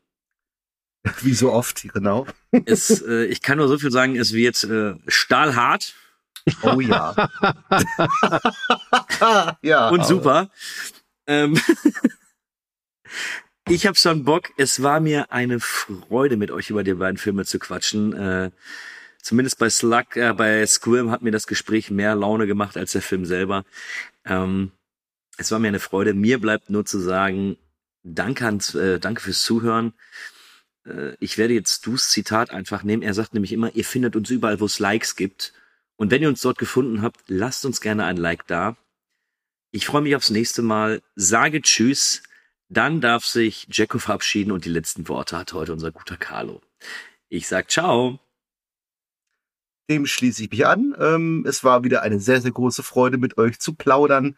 Wie so oft, genau. Es, äh, ich kann nur so viel sagen, es wird äh, stahlhart. Oh ja. ja. Und super. Ähm, ich habe schon Bock. Es war mir eine Freude, mit euch über die beiden Filme zu quatschen. Äh, zumindest bei Slug, äh, bei Squirm hat mir das Gespräch mehr Laune gemacht als der Film selber. Ähm, es war mir eine Freude. Mir bleibt nur zu sagen, danke, ans, äh, danke fürs Zuhören. Äh, ich werde jetzt Dus Zitat einfach nehmen. Er sagt nämlich immer, ihr findet uns überall, wo es Likes gibt. Und wenn ihr uns dort gefunden habt, lasst uns gerne ein Like da. Ich freue mich aufs nächste Mal. Sage Tschüss. Dann darf sich Jacko verabschieden und die letzten Worte hat heute unser guter Carlo. Ich sag ciao. Dem schließe ich mich an. Ähm, es war wieder eine sehr, sehr große Freude, mit euch zu plaudern.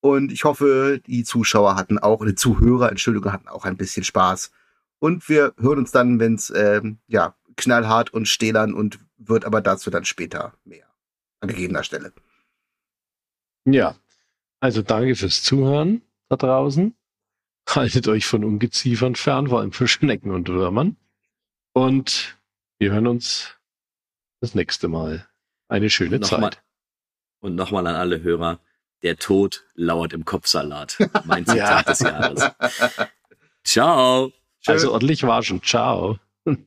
Und ich hoffe, die Zuschauer hatten auch, die Zuhörer, Entschuldigung, hatten auch ein bisschen Spaß. Und wir hören uns dann, wenn es ähm, ja knallhart und stählern und wird aber dazu dann später mehr an gegebener Stelle. Ja, also danke fürs Zuhören da draußen. Haltet euch von Ungeziefern fern, vor allem für Schnecken und Würmern. Und wir hören uns das nächste Mal. Eine schöne noch Zeit. Mal, und nochmal an alle Hörer. Der Tod lauert im Kopfsalat. Mein Zitat des Jahres. Ciao. Also ordentlich waschen. Ciao.